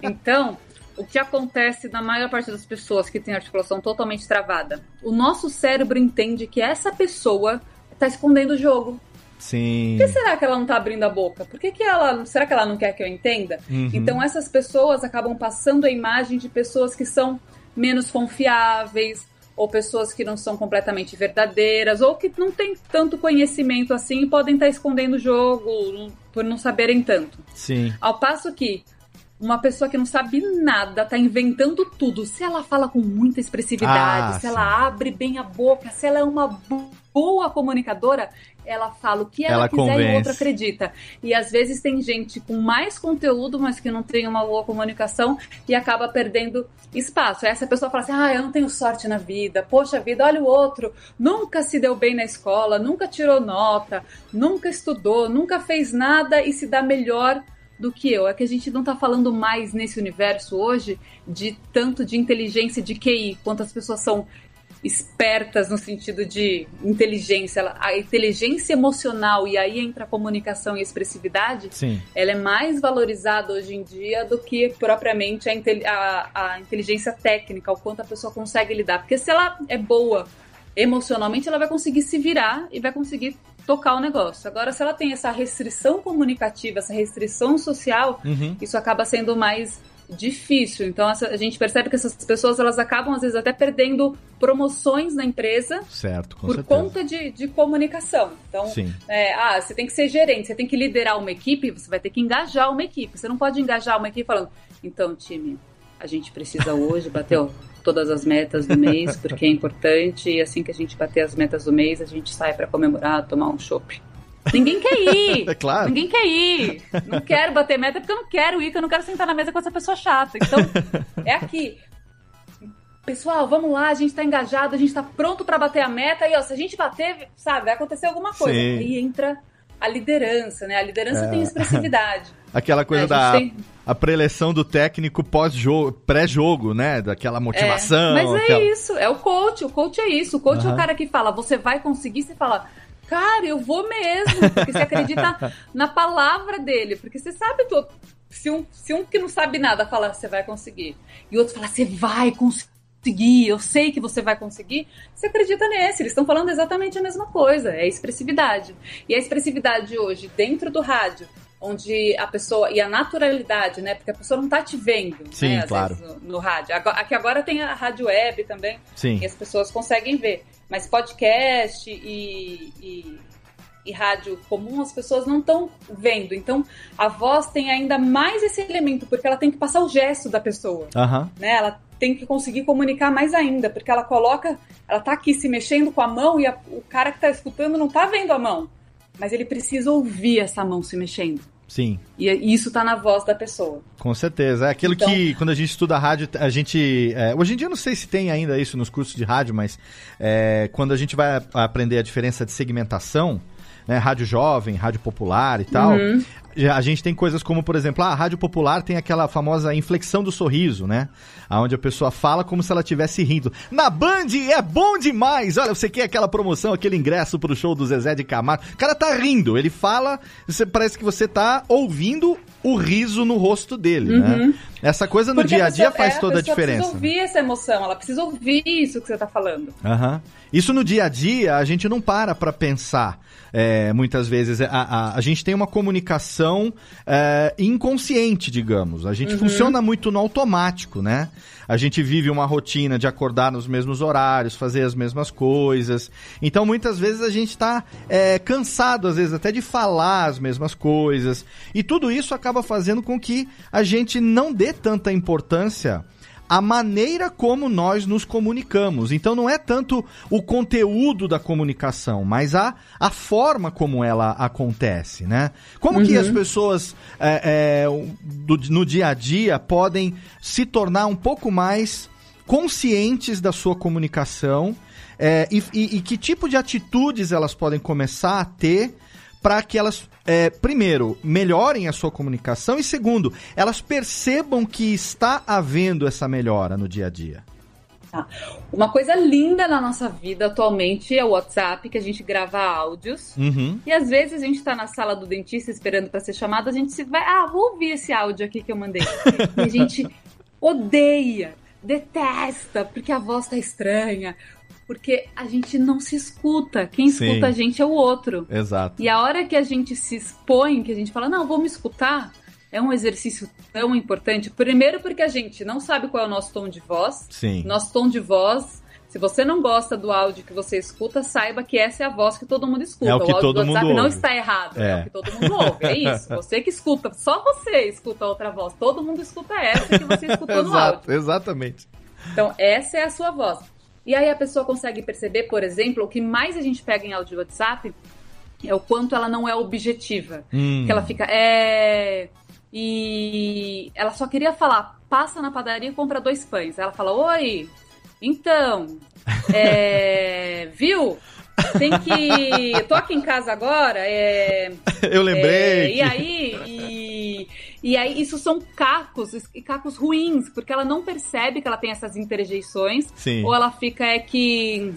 Então, o que acontece na maior parte das pessoas que tem articulação totalmente travada? O nosso cérebro entende que essa pessoa está escondendo o jogo. Sim. Por que será que ela não está abrindo a boca? Por que, que ela. Será que ela não quer que eu entenda? Uhum. Então essas pessoas acabam passando a imagem de pessoas que são menos confiáveis, ou pessoas que não são completamente verdadeiras, ou que não têm tanto conhecimento assim e podem estar tá escondendo o jogo por não saberem tanto. Sim. Ao passo que uma pessoa que não sabe nada, tá inventando tudo. Se ela fala com muita expressividade, ah, se sim. ela abre bem a boca, se ela é uma boa comunicadora, ela fala o que ela, ela quiser convence. e o outro acredita. E às vezes tem gente com mais conteúdo, mas que não tem uma boa comunicação e acaba perdendo espaço. Aí essa pessoa fala assim: ah, eu não tenho sorte na vida, poxa vida, olha o outro, nunca se deu bem na escola, nunca tirou nota, nunca estudou, nunca fez nada e se dá melhor do que eu. É que a gente não está falando mais nesse universo hoje de tanto de inteligência de QI, quantas pessoas são espertas no sentido de inteligência, a inteligência emocional e aí entra a comunicação e a expressividade, Sim. ela é mais valorizada hoje em dia do que propriamente a, a, a inteligência técnica, o quanto a pessoa consegue lidar. Porque se ela é boa emocionalmente, ela vai conseguir se virar e vai conseguir tocar o negócio. Agora, se ela tem essa restrição comunicativa, essa restrição social, uhum. isso acaba sendo mais difícil. Então a gente percebe que essas pessoas elas acabam às vezes até perdendo promoções na empresa certo, por certeza. conta de, de comunicação. Então, é, ah, você tem que ser gerente, você tem que liderar uma equipe, você vai ter que engajar uma equipe. Você não pode engajar uma equipe falando, então time, a gente precisa hoje bater todas as metas do mês, porque é importante, e assim que a gente bater as metas do mês, a gente sai para comemorar, tomar um chopp. Ninguém quer ir. É claro. Ninguém quer ir. Não quero bater meta porque eu não quero ir, porque eu não quero sentar na mesa com essa pessoa chata. Então, é aqui. Pessoal, vamos lá, a gente tá engajado, a gente tá pronto para bater a meta, e ó, se a gente bater, sabe, vai acontecer alguma coisa. Sim. Aí entra a liderança, né? A liderança é. tem expressividade. Aquela coisa é, da tem... a preleção do técnico pós-jogo, pré-jogo, né? Daquela motivação. É, mas é aquela... isso, é o coach. O coach é isso. O coach uhum. é o cara que fala, você vai conseguir, você fala, cara, eu vou mesmo. Porque você acredita na palavra dele. Porque você sabe tudo. Se um, se um que não sabe nada fala, você vai conseguir. E outro fala, você vai conseguir conseguir, eu sei que você vai conseguir, você acredita nesse. Eles estão falando exatamente a mesma coisa, é expressividade. E a expressividade hoje, dentro do rádio, onde a pessoa e a naturalidade, né? Porque a pessoa não tá te vendo, Sim, né? claro. no, no, rádio. Aqui agora tem a rádio web também, Sim. e as pessoas conseguem ver. Mas podcast e, e, e rádio comum as pessoas não estão vendo. Então a voz tem ainda mais esse elemento porque ela tem que passar o gesto da pessoa, uhum. né? Ela tem que conseguir comunicar mais ainda, porque ela coloca, ela tá aqui se mexendo com a mão e a, o cara que tá escutando não tá vendo a mão mas ele precisa ouvir essa mão se mexendo. Sim. E isso tá na voz da pessoa. Com certeza. É aquilo então... que, quando a gente estuda rádio, a gente. É, hoje em dia eu não sei se tem ainda isso nos cursos de rádio, mas é, quando a gente vai aprender a diferença de segmentação, né, rádio jovem, rádio popular e tal, uhum a gente tem coisas como, por exemplo, a rádio popular tem aquela famosa inflexão do sorriso, né? Onde a pessoa fala como se ela estivesse rindo. Na Band é bom demais! Olha, você quer aquela promoção, aquele ingresso pro show do Zezé de Camargo. O cara tá rindo, ele fala, você, parece que você tá ouvindo o riso no rosto dele, né? uhum. né? Essa coisa no Porque dia a dia faz é, toda a, a diferença. Ela precisa ouvir essa emoção, ela precisa ouvir isso que você tá falando. Uhum. Isso no dia a dia, a gente não para pra pensar. É, muitas vezes. A, a, a, gente tem uma comunicação é, inconsciente, digamos. A gente uhum. funciona muito no automático, né? A gente vive uma rotina de acordar nos mesmos horários, fazer as mesmas coisas. Então, muitas vezes a gente está é, cansado, às vezes, até de falar as mesmas coisas. E tudo isso acaba fazendo com que a gente não dê tanta importância a maneira como nós nos comunicamos. Então não é tanto o conteúdo da comunicação, mas a, a forma como ela acontece, né? Como uhum. que as pessoas é, é, do, no dia a dia podem se tornar um pouco mais conscientes da sua comunicação é, e, e, e que tipo de atitudes elas podem começar a ter para que elas, é, primeiro, melhorem a sua comunicação e, segundo, elas percebam que está havendo essa melhora no dia a dia. Tá. Uma coisa linda na nossa vida atualmente é o WhatsApp, que a gente grava áudios. Uhum. E às vezes a gente tá na sala do dentista esperando para ser chamado, a gente se vai, ah, vou ouvir esse áudio aqui que eu mandei. e a gente odeia, detesta, porque a voz tá estranha, porque a gente não se escuta. Quem Sim. escuta a gente é o outro. Exato. E a hora que a gente se expõe, que a gente fala, não, vou me escutar, é um exercício tão importante. Primeiro, porque a gente não sabe qual é o nosso tom de voz. Sim. Nosso tom de voz. Se você não gosta do áudio que você escuta, saiba que essa é a voz que todo mundo escuta. É o, que o áudio todo do WhatsApp mundo não ouve. está errado, é. é o que todo mundo ouve. É isso. Você que escuta, só você escuta outra voz. Todo mundo escuta essa que você escutou no áudio. Exatamente. Então, essa é a sua voz. E aí a pessoa consegue perceber, por exemplo, o que mais a gente pega em áudio WhatsApp é o quanto ela não é objetiva. Hum. Que ela fica, é. E ela só queria falar, passa na padaria e compra dois pães. Aí ela fala, oi, então, é, viu? Tem que. Tô aqui em casa agora. É, Eu lembrei. É, e aí. E, e aí, isso são cacos, e cacos ruins, porque ela não percebe que ela tem essas interjeições. Sim. Ou ela fica é que.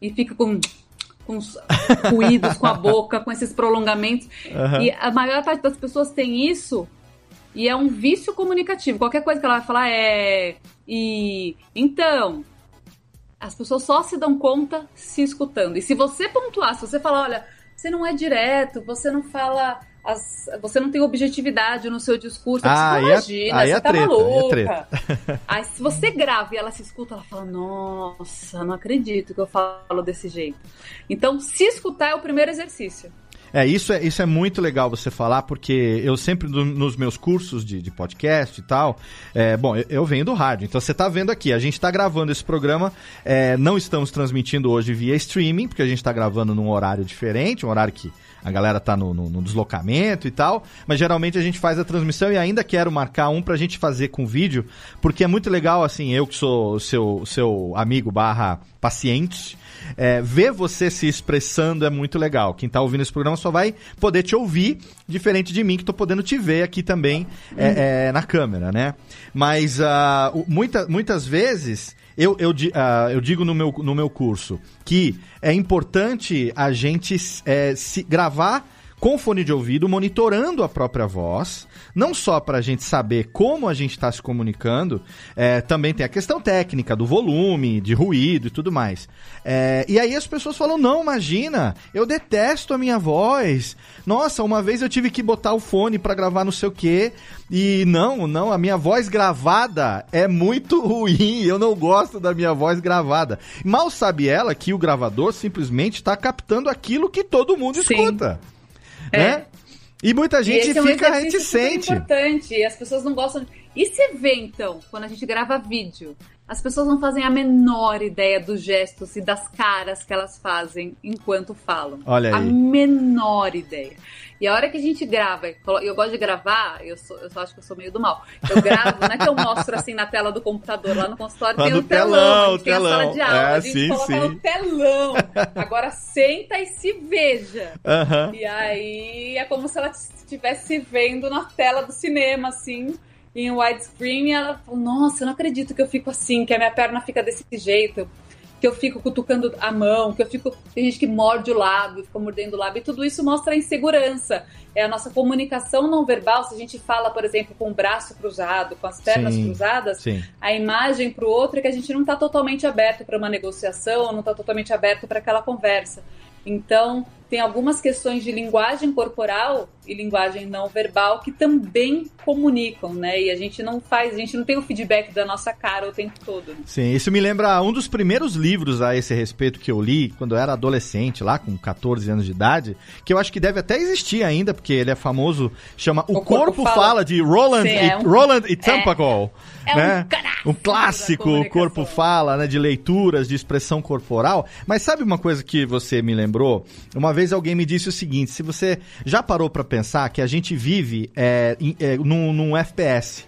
E fica com com os ruídos com a boca, com esses prolongamentos. Uhum. E a maior parte das pessoas tem isso e é um vício comunicativo. Qualquer coisa que ela vai falar é. E. Então, as pessoas só se dão conta se escutando. E se você pontuar, se você falar, olha, você não é direto, você não fala. As, você não tem objetividade no seu discurso. Ah, você imagina, aí você é tá treta, maluca. Aí, aí se você grava e ela se escuta, ela fala, nossa, não acredito que eu falo desse jeito. Então, se escutar é o primeiro exercício. É, isso é, isso é muito legal você falar, porque eu sempre, nos meus cursos de, de podcast e tal, é, bom, eu, eu, venho do rádio, então você está vendo aqui, a gente está gravando esse programa, é, não estamos transmitindo hoje via streaming, porque a gente está gravando num horário diferente, um horário que a galera tá no, no, no, deslocamento e tal, mas geralmente a gente faz a transmissão e ainda quero marcar um pra gente fazer com vídeo, porque é muito legal, assim, eu que sou seu, seu amigo barra paciente, é, ver você se expressando é muito legal. Quem está ouvindo esse programa só vai poder te ouvir, diferente de mim, que estou podendo te ver aqui também é, é, na câmera, né? Mas uh, muita, muitas vezes eu, eu, uh, eu digo no meu, no meu curso que é importante a gente é, se gravar com fone de ouvido, monitorando a própria voz, não só para a gente saber como a gente está se comunicando, é, também tem a questão técnica do volume, de ruído e tudo mais. É, e aí as pessoas falam: não, imagina, eu detesto a minha voz. Nossa, uma vez eu tive que botar o fone para gravar não sei o quê. E não, não, a minha voz gravada é muito ruim. Eu não gosto da minha voz gravada. Mal sabe ela que o gravador simplesmente está captando aquilo que todo mundo Sim. escuta. É. Né? E muita gente e fica é um reticente. importante. E as pessoas não gostam. E você vê, então, quando a gente grava vídeo, as pessoas não fazem a menor ideia dos gestos e das caras que elas fazem enquanto falam. Olha aí. A menor ideia. E a hora que a gente grava, eu gosto de gravar, eu, sou, eu só acho que eu sou meio do mal. Eu gravo, não é que eu mostro assim na tela do computador, lá no consultório tem no um telão, a telão, tem a sala de aula, É, a gente sim, coloca sim. no telão. Agora senta e se veja. Aham. E aí é como se ela estivesse se vendo na tela do cinema, assim, em widescreen, e ela falou, nossa, eu não acredito que eu fico assim, que a minha perna fica desse jeito, que eu fico cutucando a mão, que eu fico. Tem gente que morde o lábio, fica mordendo o lábio, e tudo isso mostra a insegurança. É a nossa comunicação não verbal, se a gente fala, por exemplo, com o braço cruzado, com as pernas Sim, cruzadas, Sim. a imagem para o outro é que a gente não está totalmente aberto para uma negociação, não está totalmente aberto para aquela conversa. Então, tem algumas questões de linguagem corporal e linguagem não verbal que também comunicam, né? E a gente não faz, a gente não tem o feedback da nossa cara o tempo todo. né? Sim, isso me lembra um dos primeiros livros a esse respeito que eu li quando eu era adolescente, lá com 14 anos de idade, que eu acho que deve até existir ainda, porque ele é famoso, chama O, O Corpo Corpo, Fala. Fala, de Roland, Sim, e, é um- Roland e Tampacol. é um né? clássico um clássico, O. Corpo Fala, né, de leituras, de expressão corporal. Mas sabe uma coisa que você me lembrou? Uma vez alguém me disse o seguinte, se você já parou pra pensar que a gente vive é, em- é, num, num FPS,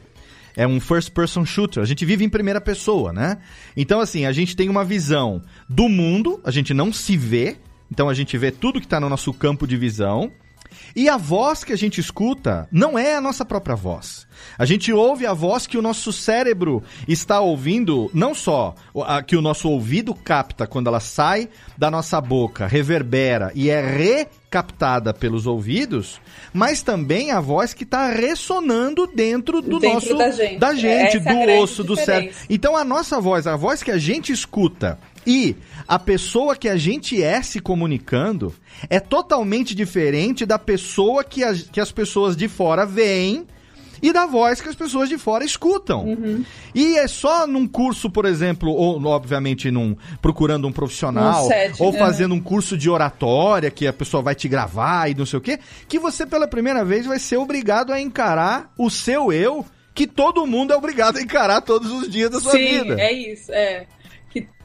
é um first person shooter. A gente vive em primeira pessoa, né? Então, assim, a gente tem uma visão do mundo, a gente não se vê, então a gente vê tudo que tá no nosso campo de visão. E a voz que a gente escuta não é a nossa própria voz. A gente ouve a voz que o nosso cérebro está ouvindo, não só a que o nosso ouvido capta quando ela sai da nossa boca, reverbera e é recaptada pelos ouvidos, mas também a voz que está ressonando dentro do Dentro nosso da gente. da gente, é a do osso, do diferença. cérebro. Então a nossa voz, a voz que a gente escuta e a pessoa que a gente é se comunicando é totalmente diferente da pessoa que, as- que as pessoas de fora veem e da voz que as pessoas de fora escutam. Uhum. E é só num curso, por exemplo, ou obviamente num procurando um profissional, Num set, ou né? fazendo um curso de oratória que a pessoa vai te gravar e não sei o quê, que você pela primeira vez vai ser obrigado a encarar o seu eu, que todo mundo é obrigado a encarar todos os dias da sua Sim, vida. é isso, é.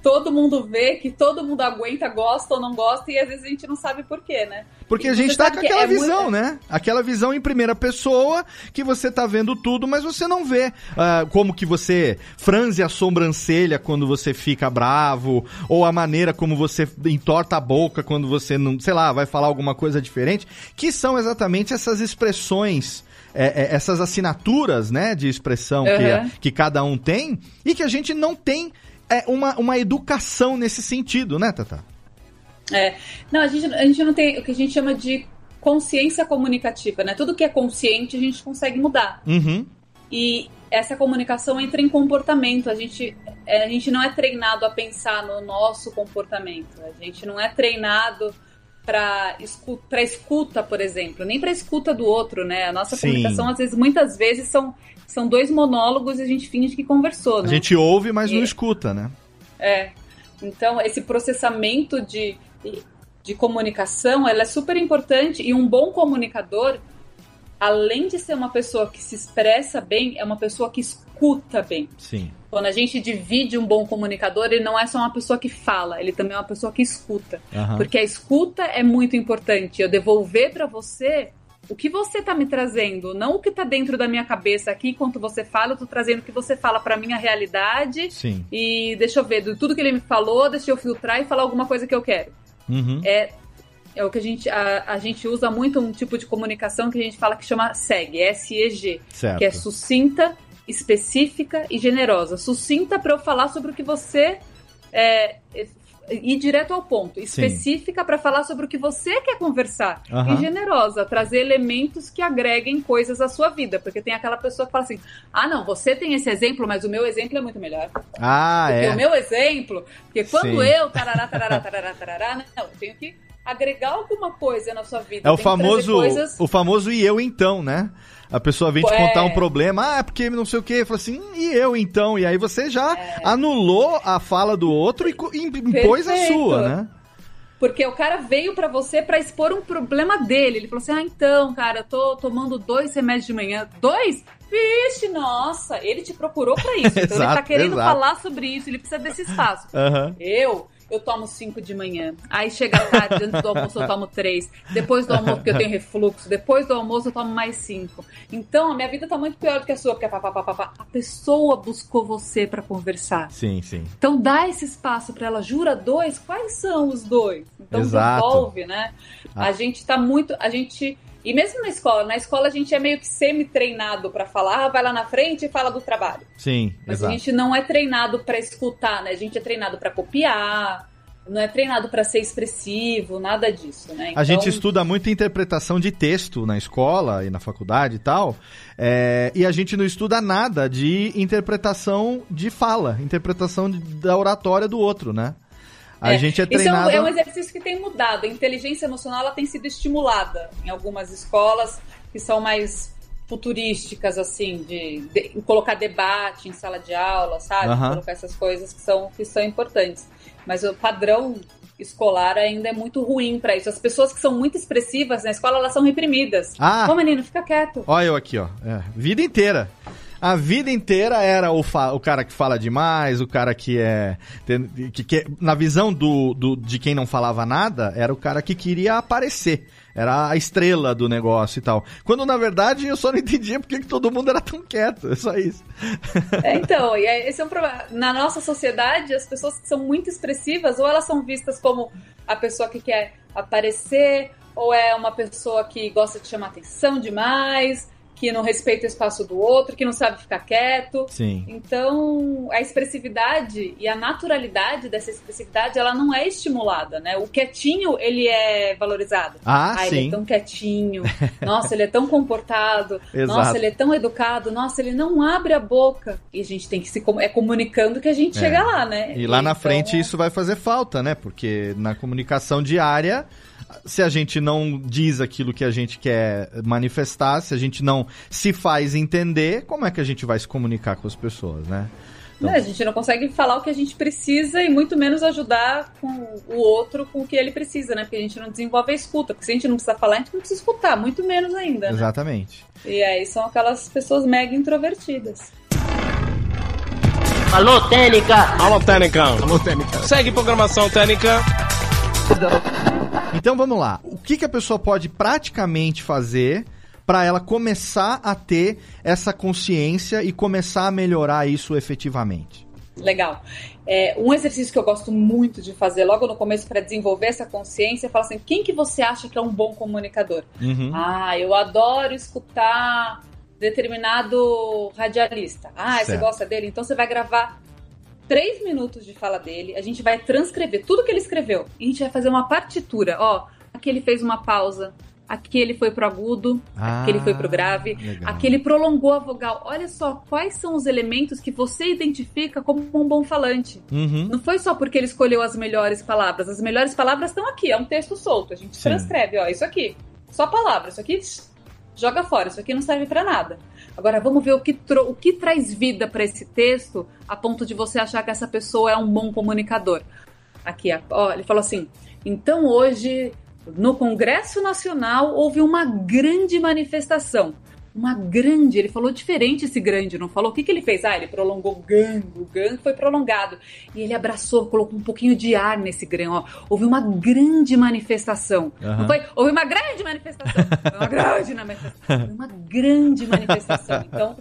Que todo mundo vê, que todo mundo aguenta, gosta ou não gosta, e às vezes a gente não sabe por quê, né? Porque E a gente tá com que aquela é muito- visão, né? Aquela visão em primeira pessoa, que você tá vendo tudo, mas você não vê ah, como que você franze a sobrancelha quando você fica bravo, ou a maneira como você entorta a boca quando você não, sei lá, vai falar alguma coisa diferente, que são exatamente essas expressões. é, é, essas assinaturas, né, de expressão que, Uhum. que cada um tem e que a gente não tem é, uma, uma educação nesse sentido, né, Tata? É. Não, a gente, a gente não tem o que a gente chama de consciência comunicativa, né? Tudo que é consciente a gente consegue mudar. Uhum. E essa comunicação entra em comportamento. A gente, é, a gente não é treinado a pensar no nosso comportamento. A gente não é treinado para escuta, escuta, por exemplo, nem para escuta do outro, né? A nossa Sim. comunicação, às vezes, muitas vezes, são, são dois monólogos e a gente finge que conversou, A né? gente ouve, mas não É. escuta, né? É. Então, esse processamento de, de comunicação, ela é super importante e um bom comunicador, além de ser uma pessoa que se expressa bem, é uma pessoa que escuta bem. Sim. Quando a gente divide um bom comunicador, ele não é só uma pessoa que fala, ele também é uma pessoa que escuta. Aham. Porque a escuta é muito importante. Eu devolver para você o que você tá me trazendo, não o que tá dentro da minha cabeça aqui, enquanto você fala, eu tô trazendo o que você fala para minha realidade Sim. e deixa eu ver, de tudo que ele me falou, deixa eu filtrar e falar alguma coisa que eu quero. Uhum. É, é o que a gente, a, a gente usa muito um tipo de comunicação que a gente fala que chama SEG, S-E-G, que é sucinta, específica e generosa. Sucinta para eu falar sobre o que você é, ir direto ao ponto. Específica para falar sobre o que você quer conversar. Aham. E generosa, trazer elementos que agreguem coisas à sua vida. Porque tem aquela pessoa que fala assim: ah, não, você tem esse exemplo, mas o meu exemplo é muito melhor. Ah, Porque é. o meu exemplo, porque quando Sim. eu, tarará, tarará, tarará, tarará, não, eu tenho que agregar alguma coisa na sua vida. É o famoso, Coisas... o famoso e eu então, né? A pessoa vem te É. contar um problema, ah, é porque não sei o quê, fala assim, "Hum, e eu então? E aí você já anulou a fala do outro e impôs a É. Perfeito. sua, né? Porque o cara veio para você para expor um problema dele. Ele falou assim: ah, então, cara, eu tô tomando dois remédios de manhã. Dois? Vixe, nossa, ele te procurou para isso. Então exato, ele tá querendo exato. falar sobre isso, ele precisa desse espaço. Uhum. Eu eu tomo cinco de manhã. Aí chega tarde, antes do almoço eu tomo três. Depois do almoço, porque eu tenho refluxo. Depois do almoço eu tomo mais cinco. Então, a minha vida tá muito pior do que a sua, porque pá, pá, pá, pá, a pessoa buscou você para conversar. Sim, sim. Então, dá esse espaço para ela. Jura dois? Quais são os dois? Então, Exato. devolve, né? Ah. A gente tá muito... A gente e mesmo na escola, na escola a gente é meio que semi-treinado para falar, ah, vai lá na frente e fala do trabalho. Sim, Mas exato. a gente não é treinado para escutar, né? A gente é treinado para copiar, não é treinado para ser expressivo, nada disso, né? Então... A gente estuda muito interpretação de texto na escola e na faculdade e tal, é, e a gente não estuda nada de interpretação de fala, interpretação da oratória do outro, né? A é, gente é treinado... Isso é um, é um, exercício que tem mudado. A inteligência emocional ela tem sido estimulada em algumas escolas que são mais futurísticas, assim, de, de colocar debate em sala de aula, sabe? Uhum. Colocar essas coisas que são, que são importantes. Mas o padrão escolar ainda é muito ruim para isso. As pessoas que são muito expressivas na escola, elas são reprimidas. Ah! Ô, menino, fica quieto. Olha eu aqui, ó. É, vida inteira a vida inteira era o, o cara que fala demais, o cara que é. Que, que, na visão do, do, de quem não falava nada, era o cara que queria aparecer. Era a estrela do negócio e tal. Quando na verdade eu só não entendia porque que todo mundo era tão quieto. É só isso. É, então, e esse é um problema. Na nossa sociedade, as pessoas que são muito expressivas, ou elas são vistas como a pessoa que quer aparecer, ou é uma pessoa que gosta de chamar atenção demais que não respeita o espaço do outro, que não sabe ficar quieto. Sim. Então, a expressividade e a naturalidade dessa expressividade, ela não é estimulada, né? O quietinho, ele é valorizado. Ah, ah sim. ele é tão quietinho. Nossa, ele é tão comportado. Nossa, ele é tão educado. Nossa, ele não abre a boca. E a gente tem que se é comunicando que a gente é. chega lá, né? E lá e na então... frente isso vai fazer falta, né? Porque na comunicação diária se a gente não diz aquilo que a gente quer manifestar, se a gente não se faz entender, como é que a gente vai se comunicar com as pessoas, né? Então... a gente não consegue falar o que a gente precisa e muito menos ajudar com o outro com o que ele precisa, né? Porque a gente não desenvolve a escuta. Porque se a gente não precisa falar, a gente não precisa escutar, muito menos ainda. Né? Exatamente. E aí são aquelas pessoas mega introvertidas. Alô, Técnica! Alô, Técnica! Alô, Técnica! Segue programação Técnica! Então vamos lá. O que, que a pessoa pode praticamente fazer para ela começar a ter essa consciência e começar a melhorar isso efetivamente? Legal. É, um exercício que eu gosto muito de fazer logo no começo para desenvolver essa consciência é falar assim: quem que você acha que é um bom comunicador? Uhum. Ah, eu adoro escutar determinado radialista. Ah, certo. você gosta dele? Então você vai gravar três minutos de fala dele, a gente vai transcrever tudo que ele escreveu. E a gente vai fazer uma partitura. Ó, aqui ele fez uma pausa, aqui ele foi pro agudo, ah, aqui ele foi pro grave, legal. aqui ele prolongou a vogal. Olha só quais são os elementos que você identifica como um bom falante. Uhum. Não foi só porque ele escolheu as melhores palavras. As melhores palavras estão aqui, é um texto solto. A gente Sim. transcreve, ó, isso aqui. Só palavras, isso aqui joga fora, isso aqui não serve para nada. Agora vamos ver o que, o que traz vida para esse texto a ponto de você achar que essa pessoa é um bom comunicador. Aqui, ó, ele falou assim: então hoje no Congresso Nacional houve uma grande manifestação uma grande, ele falou diferente esse grande, não falou? O que, que ele fez? Ah, ele prolongou o gang, o gang foi prolongado. E ele abraçou, colocou um pouquinho de ar nesse gang, ó. Houve uma grande manifestação. Uhum. Não foi? Houve uma grande manifestação. Foi uma grande manifestação. Foi uma grande manifestação. Então,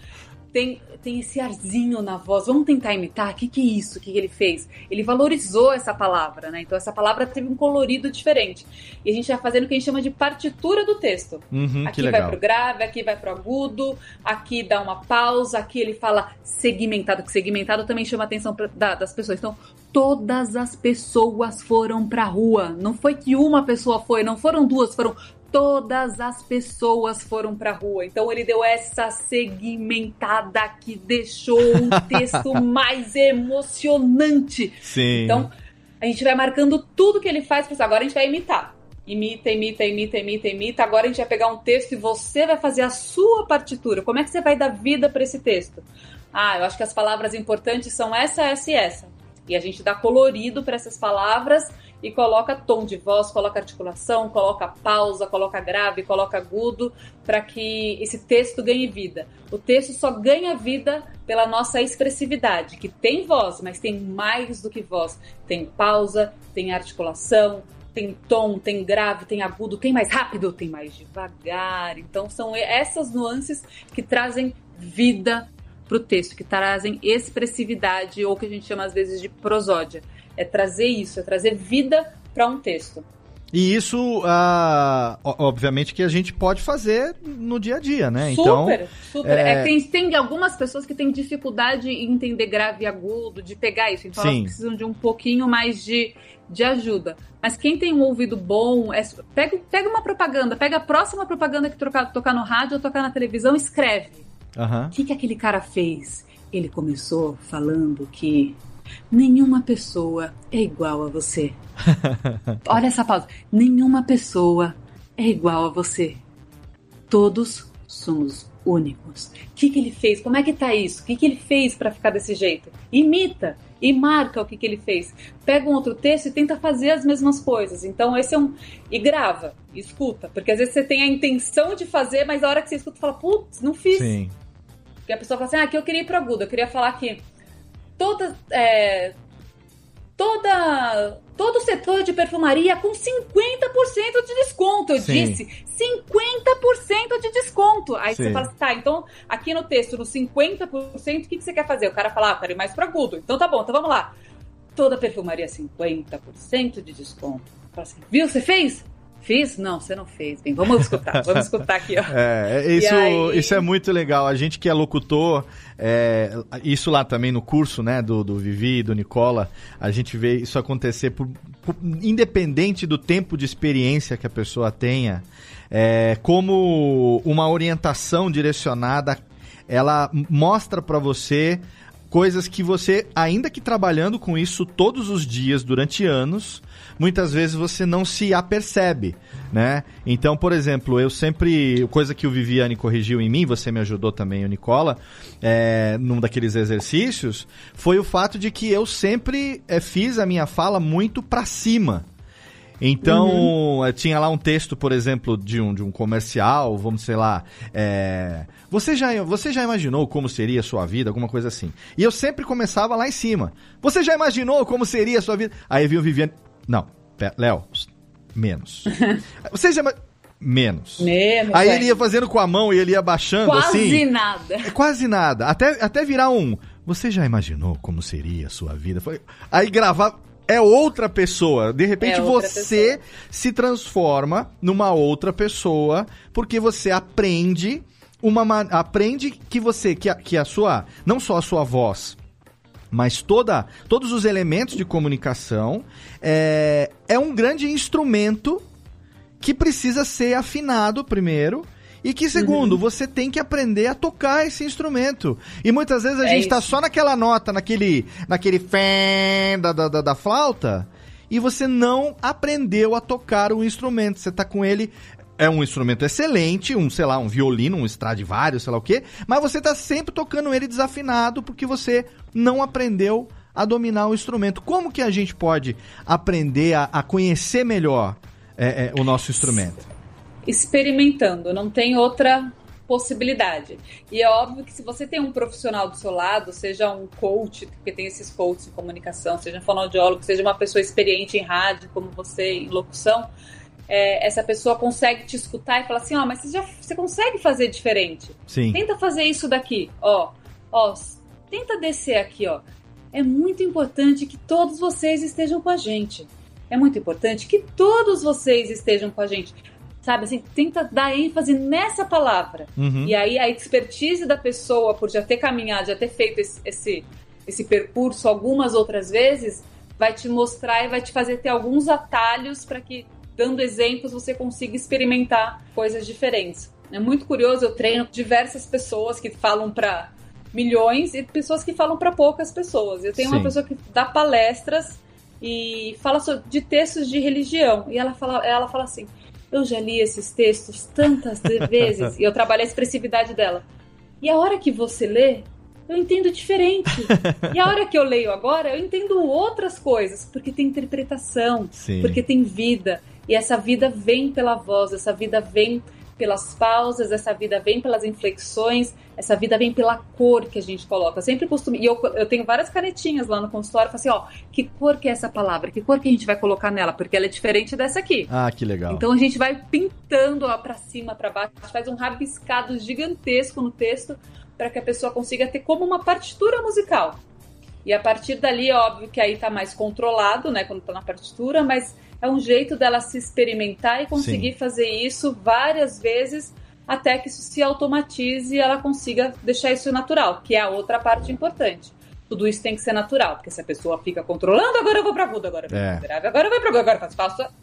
tem, tem esse arzinho na voz. Vamos tentar imitar? O que, que é isso? O que, que ele fez? Ele valorizou essa palavra, né? Então essa palavra teve um colorido diferente. E a gente vai fazendo o que a gente chama de partitura do texto. Uhum, aqui vai pro grave, aqui vai pro agudo, aqui dá uma pausa, aqui ele fala segmentado, que segmentado também chama a atenção pra, da, das pessoas. Então, todas as pessoas foram pra rua. Não foi que uma pessoa foi, não foram duas, foram todas as pessoas foram para a rua. Então ele deu essa segmentada que deixou o texto mais emocionante. Sim. Então a gente vai marcando tudo que ele faz. Agora a gente vai imitar. Imita, imita, imita, imita, imita. Agora a gente vai pegar um texto e você vai fazer a sua partitura. Como é que você vai dar vida para esse texto? Ah, eu acho que as palavras importantes são essa, essa e essa. E a gente dá colorido para essas palavras e coloca tom de voz, coloca articulação, coloca pausa, coloca grave, coloca agudo, para que esse texto ganhe vida. O texto só ganha vida pela nossa expressividade, que tem voz, mas tem mais do que voz. Tem pausa, tem articulação, tem tom, tem grave, tem agudo, tem mais rápido, tem mais devagar. Então são essas nuances que trazem vida para o texto, que trazem expressividade ou que a gente chama às vezes de prosódia é trazer isso, é trazer vida para um texto. E isso, uh, obviamente, que a gente pode fazer no dia a dia, né? Super, então, super. É... é tem, tem algumas pessoas que têm dificuldade em entender grave e agudo, de pegar isso. Então, Sim. elas precisam de um pouquinho mais de, de ajuda. Mas quem tem um ouvido bom, é, pega, pega uma propaganda, pega a próxima propaganda que tocar, tocar no rádio ou tocar na televisão, escreve. O uhum. que, que aquele cara fez? Ele começou falando que Nenhuma pessoa é igual a você. Olha essa pausa. Nenhuma pessoa é igual a você. Todos somos únicos. O que, que ele fez? Como é que tá isso? O que, que ele fez para ficar desse jeito? Imita e marca o que, que ele fez. Pega um outro texto e tenta fazer as mesmas coisas. Então, esse é um. E grava, escuta. Porque às vezes você tem a intenção de fazer, mas a hora que você escuta, fala, putz, não fiz. Sim. Porque a pessoa fala assim: ah, aqui eu queria ir pro agudo, eu queria falar aqui toda, é, toda, todo o setor de perfumaria com 50% de desconto. Eu Sim. disse 50% de desconto. Aí Sim. você fala assim, tá, então aqui no texto, no 50%, o que, que você quer fazer? O cara fala, ah, quero ir mais para agudo. Então tá bom, então vamos lá. Toda perfumaria 50% de desconto. Fala assim, viu, você fez? Fiz? Não, você não fez. Bem, vamos escutar. Vamos escutar aqui, ó. É, isso, aí... isso é muito legal. A gente que é locutor, é, isso lá também no curso, né, do, do Vivi e do Nicola, a gente vê isso acontecer por, por independente do tempo de experiência que a pessoa tenha, é, como uma orientação direcionada, ela mostra para você coisas que você, ainda que trabalhando com isso todos os dias durante anos, muitas vezes você não se apercebe, né? Então, por exemplo, eu sempre, coisa que o Viviane corrigiu em mim, você me ajudou também, o Nicola, é, num daqueles exercícios, foi o fato de que eu sempre é, fiz a minha fala muito para cima. Então, uhum. tinha lá um texto, por exemplo, de um, de um comercial, vamos, sei lá, é, você, já, você já imaginou como seria a sua vida, alguma coisa assim. E eu sempre começava lá em cima. Você já imaginou como seria a sua vida? Aí viu o Viviane, não, Léo, menos. você já menos. Menos. Aí é. ele ia fazendo com a mão e ele ia baixando quase assim. Quase nada. É, quase nada. Até, até virar um. Você já imaginou como seria a sua vida? Foi... Aí gravar é outra pessoa. De repente é você pessoa. se transforma numa outra pessoa porque você aprende uma aprende que você que a, que a sua não só a sua voz mas toda todos os elementos de comunicação é, é um grande instrumento que precisa ser afinado primeiro e que, segundo, uhum. você tem que aprender a tocar esse instrumento. E muitas vezes a é gente está só naquela nota, naquele, naquele fé da, da, da, flauta, e você não aprendeu a tocar o instrumento. Você está com ele é um instrumento excelente, um, sei lá, um violino, um Stradivarius, sei lá o quê, mas você está sempre tocando ele desafinado porque você não aprendeu a dominar o instrumento. Como que a gente pode aprender a, a conhecer melhor é, é, o nosso instrumento? Experimentando, não tem outra possibilidade. E é óbvio que se você tem um profissional do seu lado, seja um coach, porque tem esses coaches em comunicação, seja um fonoaudiólogo, seja uma pessoa experiente em rádio, como você em locução, é, essa pessoa consegue te escutar e falar assim, ó, oh, mas você já você consegue fazer diferente. Sim. Tenta fazer isso daqui, ó, ó, tenta descer aqui, ó. É muito importante que todos vocês estejam com a gente. É muito importante que todos vocês estejam com a gente sabe? Assim, tenta dar ênfase nessa palavra. Uhum. E aí a expertise da pessoa, por já ter caminhado, já ter feito esse, esse, esse percurso algumas outras vezes, vai te mostrar e vai te fazer ter alguns atalhos para que, dando exemplos, você consiga experimentar coisas diferentes. É muito curioso, eu treino diversas pessoas que falam para milhões e pessoas que falam para poucas pessoas. Eu tenho Sim. uma pessoa que dá palestras e fala de textos de religião e ela fala, ela fala assim: eu já li esses textos tantas vezes e eu trabalho a expressividade dela. E a hora que você lê, eu entendo diferente. e a hora que eu leio agora, eu entendo outras coisas, porque tem interpretação, Sim. porque tem vida. E essa vida vem pela voz, essa vida vem pelas pausas, essa vida vem pelas inflexões, essa vida vem pela cor que a gente coloca. Eu sempre costumo. E eu, eu tenho várias canetinhas lá no consultório, eu falo assim: ó, que cor que é essa palavra? Que cor que a gente vai colocar nela? Porque ela é diferente dessa aqui. Ah, que legal. Então a gente vai pintando ó, pra cima, pra baixo, faz um rabiscado gigantesco no texto para que a pessoa consiga ter como uma partitura musical. E a partir dali, óbvio que aí tá mais controlado, né, quando tá na partitura, mas é um jeito dela se experimentar e conseguir Sim. fazer isso várias vezes até que isso se automatize e ela consiga deixar isso natural, que é a outra parte importante. Tudo isso tem que ser natural, porque se a pessoa fica controlando, agora eu vou pra agudo, agora eu vou é. pra grave, agora eu vou pra agora eu faço, faço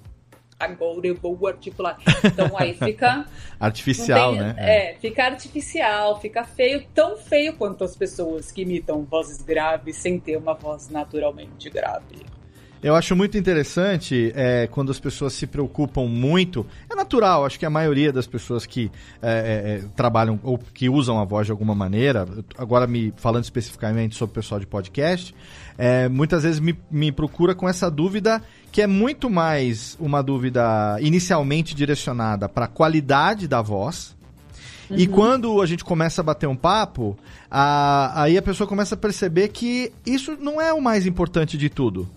agora eu vou articular. Então aí fica. artificial, tem, né? É, fica artificial, fica feio, tão feio quanto as pessoas que imitam vozes graves sem ter uma voz naturalmente grave. Eu acho muito interessante é, quando as pessoas se preocupam muito. É natural, acho que a maioria das pessoas que é, é, é trabalham ou que usam a voz de alguma maneira, agora me falando especificamente sobre o pessoal de podcast, é, muitas vezes me, me procura com essa dúvida que é muito mais uma dúvida inicialmente direcionada para a qualidade da voz. Uhum. E quando a gente começa a bater um papo, a, aí a pessoa começa a perceber que isso não é o mais importante de tudo.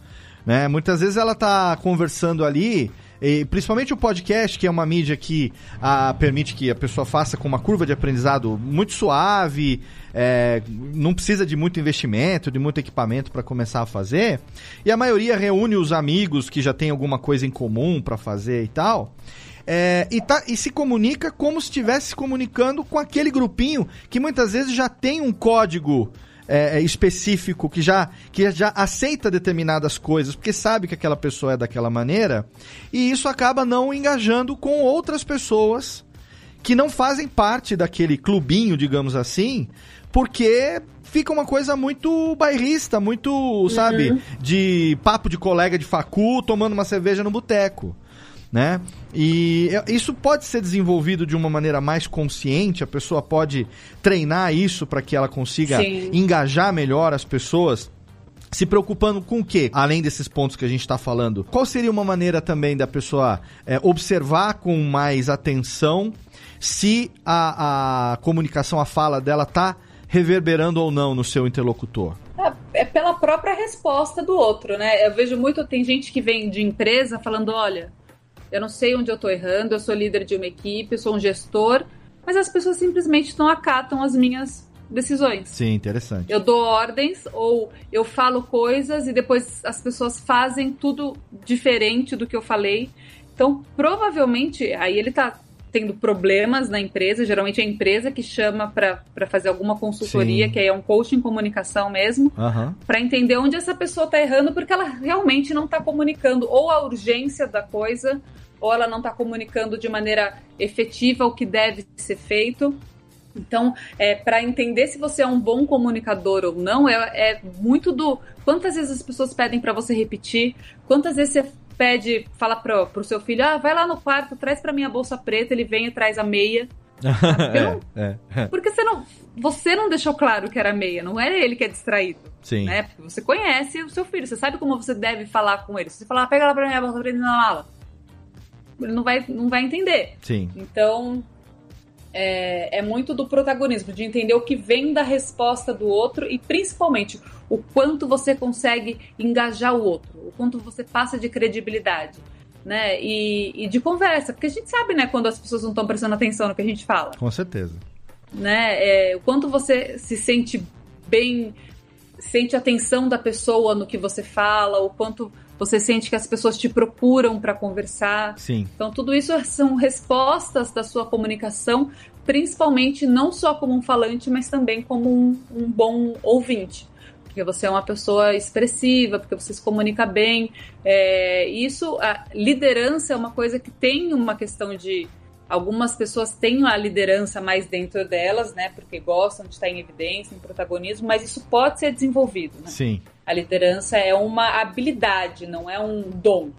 Né? Muitas vezes ela está conversando ali e, principalmente o podcast, que é uma mídia que a, permite que a pessoa faça com uma curva de aprendizado muito suave, é, não precisa de muito investimento, de muito equipamento para começar a fazer. E a maioria reúne os amigos que já tem alguma coisa em comum para fazer e tal. É, e, tá, e se comunica como se estivesse se comunicando com aquele grupinho que muitas vezes já tem um código é, é, específico que já, que já aceita determinadas coisas, porque sabe que aquela pessoa é daquela maneira, e isso acaba não engajando com outras pessoas que não fazem parte daquele clubinho, digamos assim, porque fica uma coisa muito bairrista, muito, uhum. sabe, de papo de colega de facu tomando uma cerveja no boteco né? E isso pode ser desenvolvido de uma maneira mais consciente, a pessoa pode treinar isso para que ela consiga Sim. engajar melhor as pessoas. Se preocupando com o quê? Além desses pontos que a gente está falando, qual seria uma maneira também da pessoa é, observar com mais atenção se a, a comunicação, a fala dela tá reverberando ou não no seu interlocutor? É, é pela própria resposta do outro, né? Eu vejo muito, tem gente que vem de empresa falando, olha, eu não sei onde eu estou errando, eu sou líder de uma equipe, eu sou um gestor, mas as pessoas simplesmente não acatam as minhas decisões. Sim, interessante. Eu dou ordens ou eu falo coisas e depois as pessoas fazem tudo diferente do que eu falei. Então, provavelmente, aí ele está tendo problemas na empresa, geralmente é a empresa que chama para fazer alguma consultoria, Sim. que aí é um coaching comunicação mesmo, uhum. para entender onde essa pessoa está errando, porque ela realmente não está comunicando ou a urgência da coisa ou ela não está comunicando de maneira efetiva o que deve ser feito. Então, é, para entender se você é um bom comunicador ou não, é, é muito do quantas vezes as pessoas pedem para você repetir, quantas vezes você pede, fala pro, pro seu filho, ah, vai lá no quarto, traz para mim a bolsa preta, ele vem e traz a meia. é, é, é. Porque você não, você não deixou claro que era meia, não era ele que é distraído. Sim. Né? Porque você conhece o seu filho, você sabe como você deve falar com ele. Se você falar, pega lá pra mim a bolsa preta na mala ele não vai, não vai entender. Sim. Então, é, é, muito do protagonismo, de entender o que vem da resposta do outro e principalmente o quanto você consegue engajar o outro, o quanto você passa de credibilidade. Né? E, e de conversa, porque a gente sabe, né, quando as pessoas não estão prestando atenção no que a gente fala. Com certeza. Né? É, o quanto você se sente bem, sente a atenção da pessoa no que você fala, o quanto você sente que as pessoas te procuram para conversar. Sim. Então, tudo isso são respostas da sua comunicação, principalmente não só como um falante, mas também como um, um bom ouvinte. Porque você é uma pessoa expressiva, porque você se comunica bem. É, isso, a liderança é uma coisa que tem uma questão de Algumas pessoas têm a liderança mais dentro delas, né? Porque gostam de estar em evidência, em protagonismo, mas isso pode ser desenvolvido. Né? Sim. A liderança é uma habilidade, não é um dom.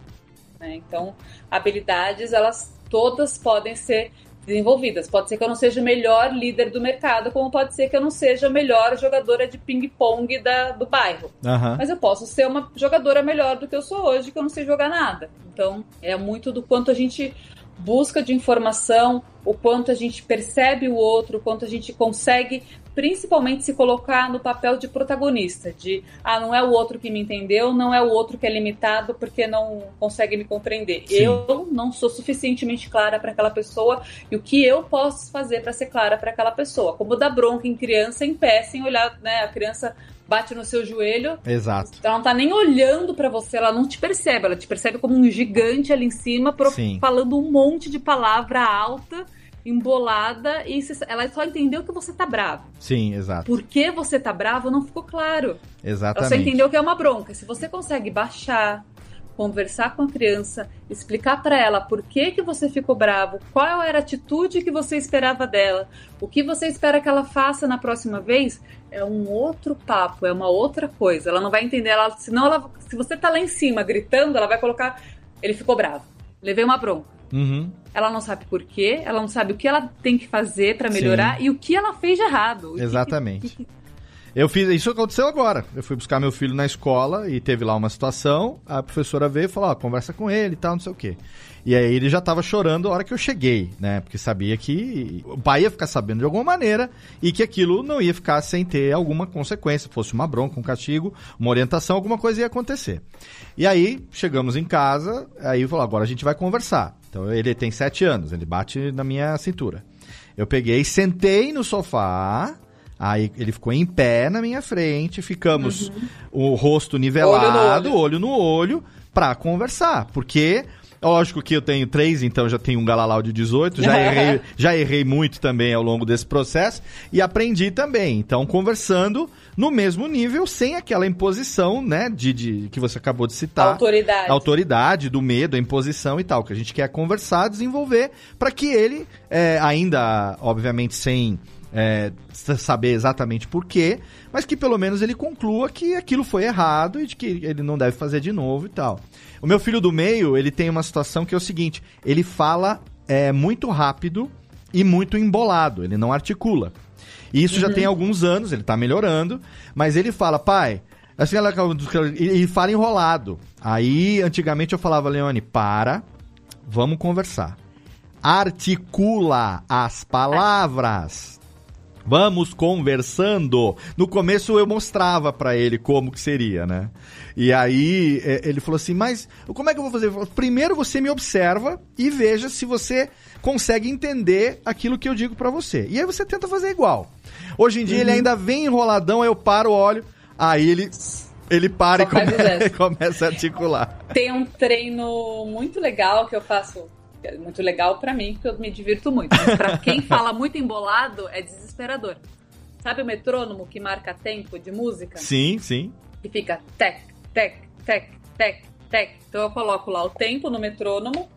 Né? Então, habilidades, elas todas podem ser desenvolvidas. Pode ser que eu não seja o melhor líder do mercado, como pode ser que eu não seja a melhor jogadora de ping-pong do bairro. Uhum. Mas eu posso ser uma jogadora melhor do que eu sou hoje, que eu não sei jogar nada. Então, é muito do quanto a gente busca de informação, o quanto a gente percebe o outro, o quanto a gente consegue principalmente se colocar no papel de protagonista, de ah, não é o outro que me entendeu, não é o outro que é limitado porque não consegue me compreender. Sim. Eu não sou suficientemente clara para aquela pessoa e o que eu posso fazer para ser clara para aquela pessoa. Como dar bronca em criança em pé, sem olhar, né, a criança bate no seu joelho. Exato. Ela não tá nem olhando para você, ela não te percebe, ela te percebe como um gigante ali em cima, pro, falando um monte de palavra alta embolada e ela só entendeu que você tá bravo. Sim, exato. Por que você tá bravo não ficou claro. Exatamente. Ela só entendeu que é uma bronca. Se você consegue baixar, conversar com a criança, explicar para ela por que que você ficou bravo, qual era a atitude que você esperava dela, o que você espera que ela faça na próxima vez, é um outro papo, é uma outra coisa. Ela não vai entender, ela, senão ela, se você tá lá em cima gritando, ela vai colocar, ele ficou bravo, levei uma bronca. Uhum. Ela não sabe por quê, ela não sabe o que ela tem que fazer para melhorar Sim. e o que ela fez de errado. Exatamente. Que, que, eu fiz isso aconteceu agora. Eu fui buscar meu filho na escola e teve lá uma situação. A professora veio e falou: ó, conversa com ele e tal, não sei o quê. E aí ele já tava chorando a hora que eu cheguei, né? Porque sabia que o pai ia ficar sabendo de alguma maneira e que aquilo não ia ficar sem ter alguma consequência, fosse uma bronca, um castigo, uma orientação, alguma coisa ia acontecer. E aí chegamos em casa, aí falou: agora a gente vai conversar. Então ele tem sete anos, ele bate na minha cintura. Eu peguei, sentei no sofá, aí ele ficou em pé na minha frente, ficamos uhum. o rosto nivelado, olho no olho, olho, olho pra conversar. Porque Lógico que eu tenho três, então já tenho um Galalau de 18, já errei, já errei muito também ao longo desse processo e aprendi também. Então, conversando no mesmo nível, sem aquela imposição, né, de, de que você acabou de citar. Autoridade. Autoridade, do medo, a imposição e tal. Que a gente quer conversar, desenvolver, para que ele, é, ainda, obviamente, sem é, saber exatamente por quê, mas que pelo menos ele conclua que aquilo foi errado e de que ele não deve fazer de novo e tal. O meu filho do meio, ele tem uma situação que é o seguinte: ele fala é, muito rápido e muito embolado, ele não articula. E isso uhum. já tem alguns anos, ele tá melhorando, mas ele fala, pai, assim, ela, e fala enrolado. Aí, antigamente eu falava, Leone, para, vamos conversar. Articula as palavras. Vamos conversando. No começo eu mostrava para ele como que seria, né? E aí é, ele falou assim: Mas como é que eu vou fazer? Falei, Primeiro você me observa e veja se você consegue entender aquilo que eu digo para você. E aí você tenta fazer igual. Hoje em dia uhum. ele ainda vem enroladão, aí eu paro, olho, aí ele ele para e come... começa a articular. Tem um treino muito legal que eu faço é muito legal para mim, porque eu me divirto muito. Mas pra quem fala muito embolado, é desesperador. Sabe o metrônomo que marca tempo de música? Sim, sim. Que fica tec, tec, tec, tec, tec. Então eu coloco lá o tempo no metrônomo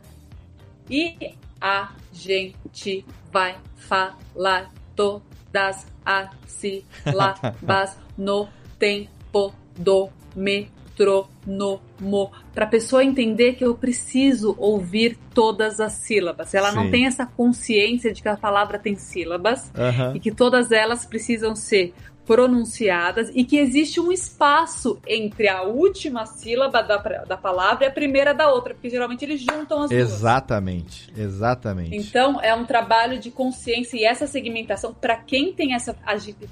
e a gente vai falar todas as sílabas no tempo do metrônomo metrônomo, para a pessoa entender que eu preciso ouvir todas as sílabas. Ela Sim. não tem essa consciência de que a palavra tem sílabas uhum. e que todas elas precisam ser pronunciadas e que existe um espaço entre a última sílaba da, da palavra e a primeira da outra, porque geralmente eles juntam as exatamente, duas. Exatamente, exatamente. Então é um trabalho de consciência e essa segmentação, para quem tem essa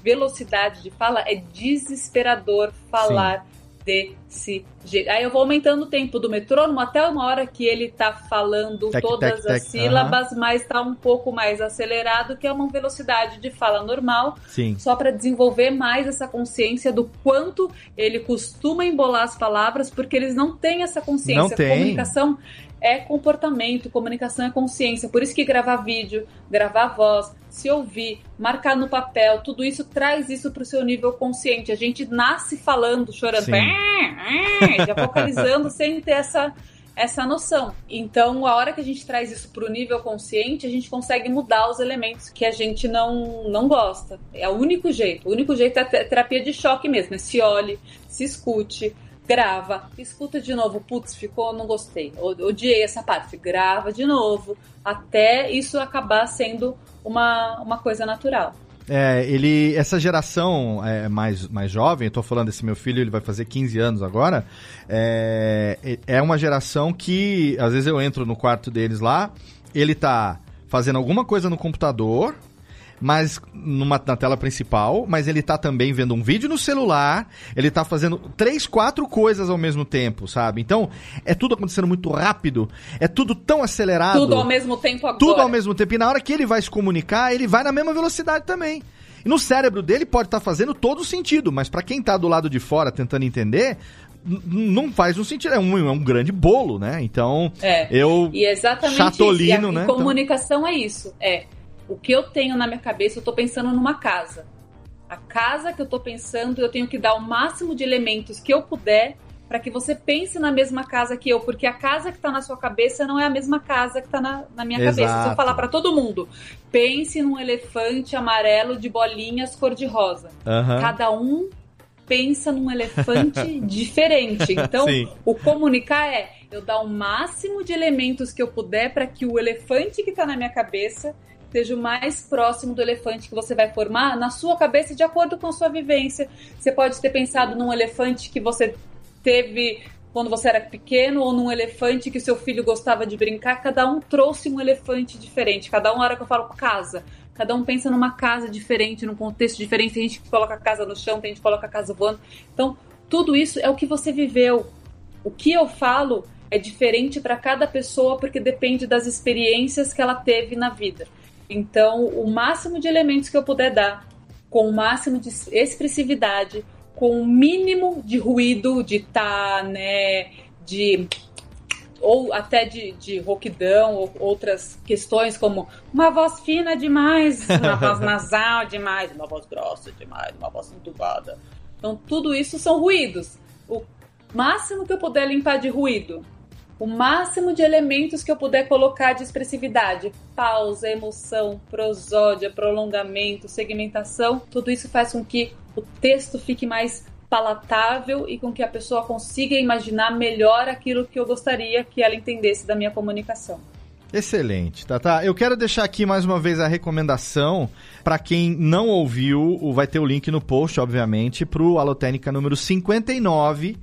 velocidade de fala, é desesperador falar. Sim desse jeito. Aí eu vou aumentando o tempo do metrônomo até uma hora que ele tá falando tec, todas tec, as tec, sílabas, uh -huh. mas tá um pouco mais acelerado, que é uma velocidade de fala normal. Sim. Só para desenvolver mais essa consciência do quanto ele costuma embolar as palavras, porque eles não têm essa consciência. Não tem. Comunicação é comportamento, comunicação é consciência. Por isso que gravar vídeo, gravar voz, se ouvir, marcar no papel, tudo isso traz isso para o seu nível consciente. A gente nasce falando, chorando, já vocalizando sem ter essa essa noção. Então, a hora que a gente traz isso para o nível consciente, a gente consegue mudar os elementos que a gente não, não gosta. É o único jeito. O único jeito é terapia de choque mesmo. É se olhe, se escute, grava, escuta de novo, putz, ficou, não gostei, odiei essa parte, grava de novo, até isso acabar sendo uma, uma coisa natural. É, ele, essa geração é, mais, mais jovem, eu tô falando desse meu filho, ele vai fazer 15 anos agora, é, é uma geração que, às vezes eu entro no quarto deles lá, ele tá fazendo alguma coisa no computador, mas numa, na tela principal, mas ele tá também vendo um vídeo no celular, ele tá fazendo três, quatro coisas ao mesmo tempo, sabe? Então, é tudo acontecendo muito rápido, é tudo tão acelerado. Tudo ao mesmo tempo agora. Tudo ao mesmo tempo. E na hora que ele vai se comunicar, ele vai na mesma velocidade também. E no cérebro dele pode estar tá fazendo todo o sentido, mas para quem tá do lado de fora tentando entender, não faz um sentido, é um, é um grande bolo, né? Então, é. eu e exatamente chatolino, isso. E a, né? comunicação então... é isso, é o que eu tenho na minha cabeça, eu estou pensando numa casa. A casa que eu estou pensando, eu tenho que dar o máximo de elementos que eu puder para que você pense na mesma casa que eu, porque a casa que está na sua cabeça não é a mesma casa que está na, na, minha Exato. cabeça. Se eu falar para todo mundo, pense num elefante amarelo de bolinhas cor-de-rosa. Uhum. Cada um pensa num elefante diferente. Então, Sim. o comunicar é eu dar o máximo de elementos que eu puder para que o elefante que está na minha cabeça esteja o mais próximo do elefante que você vai formar na sua cabeça de acordo com a sua vivência. Você pode ter pensado num elefante que você teve quando você era pequeno ou num elefante que seu filho gostava de brincar, cada um trouxe um elefante diferente. Cada um, hora que eu falo casa, cada um pensa numa casa diferente, num contexto diferente. Tem gente que coloca a casa no chão, tem gente que coloca a casa voando. Então, tudo isso é o que você viveu. O que eu falo é diferente para cada pessoa porque depende das experiências que ela teve na vida. Então, o máximo de elementos que eu puder dar, com o máximo de expressividade, com o mínimo de ruído, de tá, né, de ou até de, de rouquidão ou outras questões como uma voz fina demais, uma voz nasal demais, uma voz grossa demais, uma voz entubada. Então tudo isso são ruídos. O máximo que eu puder limpar de ruído o máximo de elementos que eu puder colocar de expressividade, pausa, emoção, prosódia, prolongamento, segmentação, tudo isso faz com que o texto fique mais palatável e com que a pessoa consiga imaginar melhor aquilo que eu gostaria que ela entendesse da minha comunicação. Excelente, Tata. Eu quero deixar aqui mais uma vez a recomendação para quem não ouviu, vai ter o link no post, obviamente, para o Alotênica número 59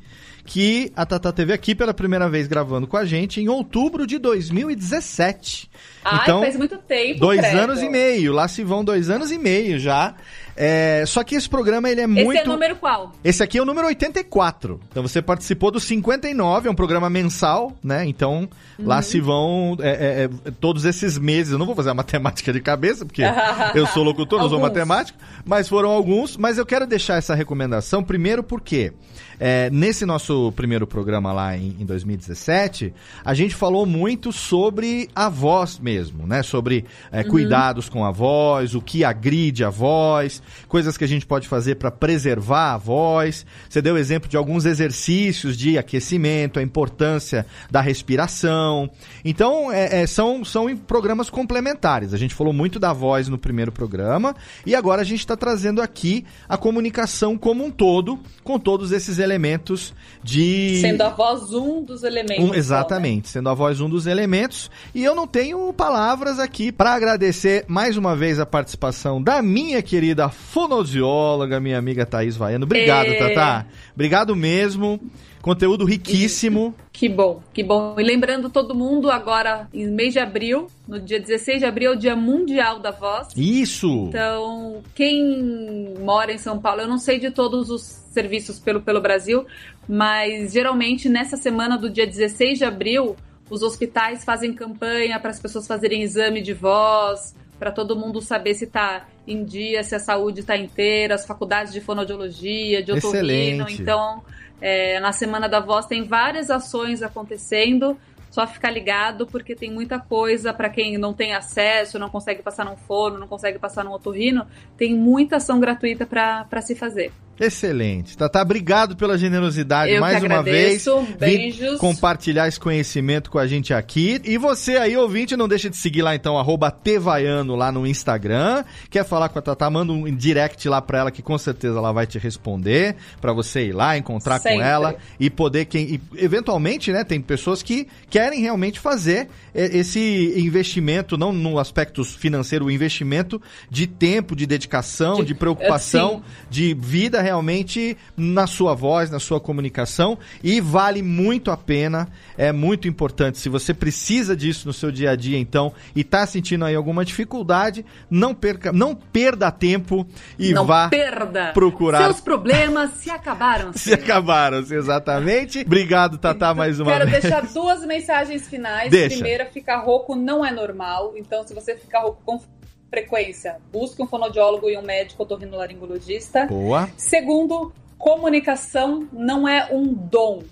que a Tata teve aqui pela primeira vez gravando com a gente em outubro de 2017. Ai, então, faz muito tempo. Dois credo. anos e meio. Lá se vão dois anos e meio já. É, só que esse programa ele é muito. Esse é o número qual? Esse aqui é o número 84. Então você participou do 59, é um programa mensal, né? Então uhum. lá se vão é, é, é, todos esses meses. Eu não vou fazer a matemática de cabeça, porque eu sou locutor, não sou matemático, mas foram alguns. Mas eu quero deixar essa recomendação primeiro porque é, nesse nosso primeiro programa lá em, em 2017, a gente falou muito sobre a voz mesmo, né? Sobre é, uhum. cuidados com a voz, o que agride a voz, coisas que a gente pode fazer para preservar a voz. Você deu exemplo de alguns exercícios de aquecimento, a importância da respiração. Então, é, é, são, são programas complementares. A gente falou muito da voz no primeiro programa e agora a gente está trazendo aqui a comunicação como um todo, com todos esses elementos de. Sendo a voz um dos elementos. Um, exatamente, né? sendo a voz um dos elementos. E eu não tenho palavras aqui para agradecer mais uma vez a participação da minha querida fonoaudióloga, minha amiga Thaís Vaiano. Obrigado, é... Tatá. Obrigado mesmo. Conteúdo riquíssimo. Que bom, que bom. E lembrando todo mundo, agora, em mês de abril, no dia 16 de abril, é o Dia Mundial da Voz. Isso! Então, quem mora em São Paulo, eu não sei de todos os serviços pelo, pelo Brasil, mas geralmente nessa semana do dia 16 de abril, os hospitais fazem campanha para as pessoas fazerem exame de voz, para todo mundo saber se está em dia, se a saúde está inteira, as faculdades de fonoaudiologia, de otorrino. Então, é, na Semana da Voz tem várias ações acontecendo. Só ficar ligado porque tem muita coisa para quem não tem acesso, não consegue passar num forno, não consegue passar num otorrino, tem muita ação gratuita para se fazer. Excelente. Tatá, obrigado pela generosidade Eu mais uma vez. Beijos. compartilhar esse conhecimento com a gente aqui. E você aí, ouvinte, não deixa de seguir lá então, arroba Tevaiano lá no Instagram. Quer falar com a Tatá, manda um direct lá pra ela que com certeza ela vai te responder, pra você ir lá, encontrar Sempre. com ela e poder, quem, e, eventualmente, né, tem pessoas que querem realmente fazer eh, esse investimento, não no aspecto financeiro, o investimento de tempo, de dedicação, de, De- preocupação, sim. de vida realmente na sua voz, na sua comunicação e vale muito a pena, é muito importante. Se você precisa disso no seu dia a dia, então, e tá sentindo aí alguma dificuldade, não perca, não perda tempo e não vá perda. procurar. Seus problemas se acabaram. se acabaram, exatamente. Obrigado, Tatá, mais uma Quero vez. deixar duas mensagens finais. Deixa. Primeira, ficar rouco não é normal. Então, se você ficar rouco com frequência, busque um fonoaudiólogo e um médico otorrinolaringologista. Boa. Segundo, comunicação não é um dom.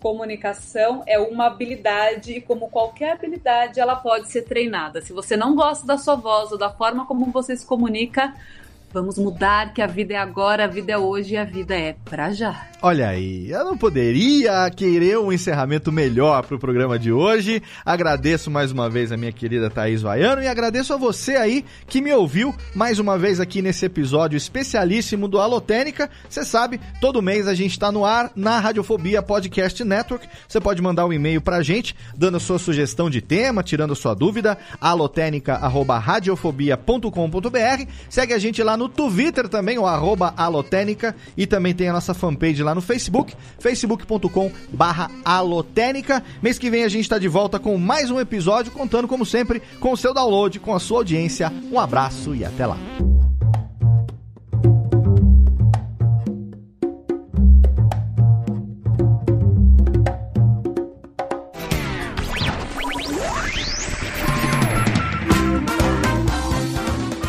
Comunicação é uma habilidade e, como qualquer habilidade, ela pode ser treinada. Se você não gosta da sua voz ou da forma como você se comunica, vamos mudar que a vida é agora, a vida é hoje e a vida é pra já. Olha aí, eu não poderia querer um encerramento melhor pro programa de hoje. Agradeço mais uma vez a minha querida Thaís Vaiano e agradeço a você aí que me ouviu mais uma vez aqui nesse episódio especialíssimo do Alotênica. Você sabe, todo mês a gente tá no ar na Radiofobia Podcast Network. Você pode mandar um e-mail pra gente, dando sua sugestão de tema, tirando sua dúvida, alotênica.radiofobia.com.br. Segue a gente lá no Twitter também, o arroba alotênica, e também tem a nossa fanpage lá no Facebook, facebook.com barra alotênica. Mês que vem a gente está de volta com mais um episódio, contando como sempre com o seu download, com a sua audiência. Um abraço e até lá.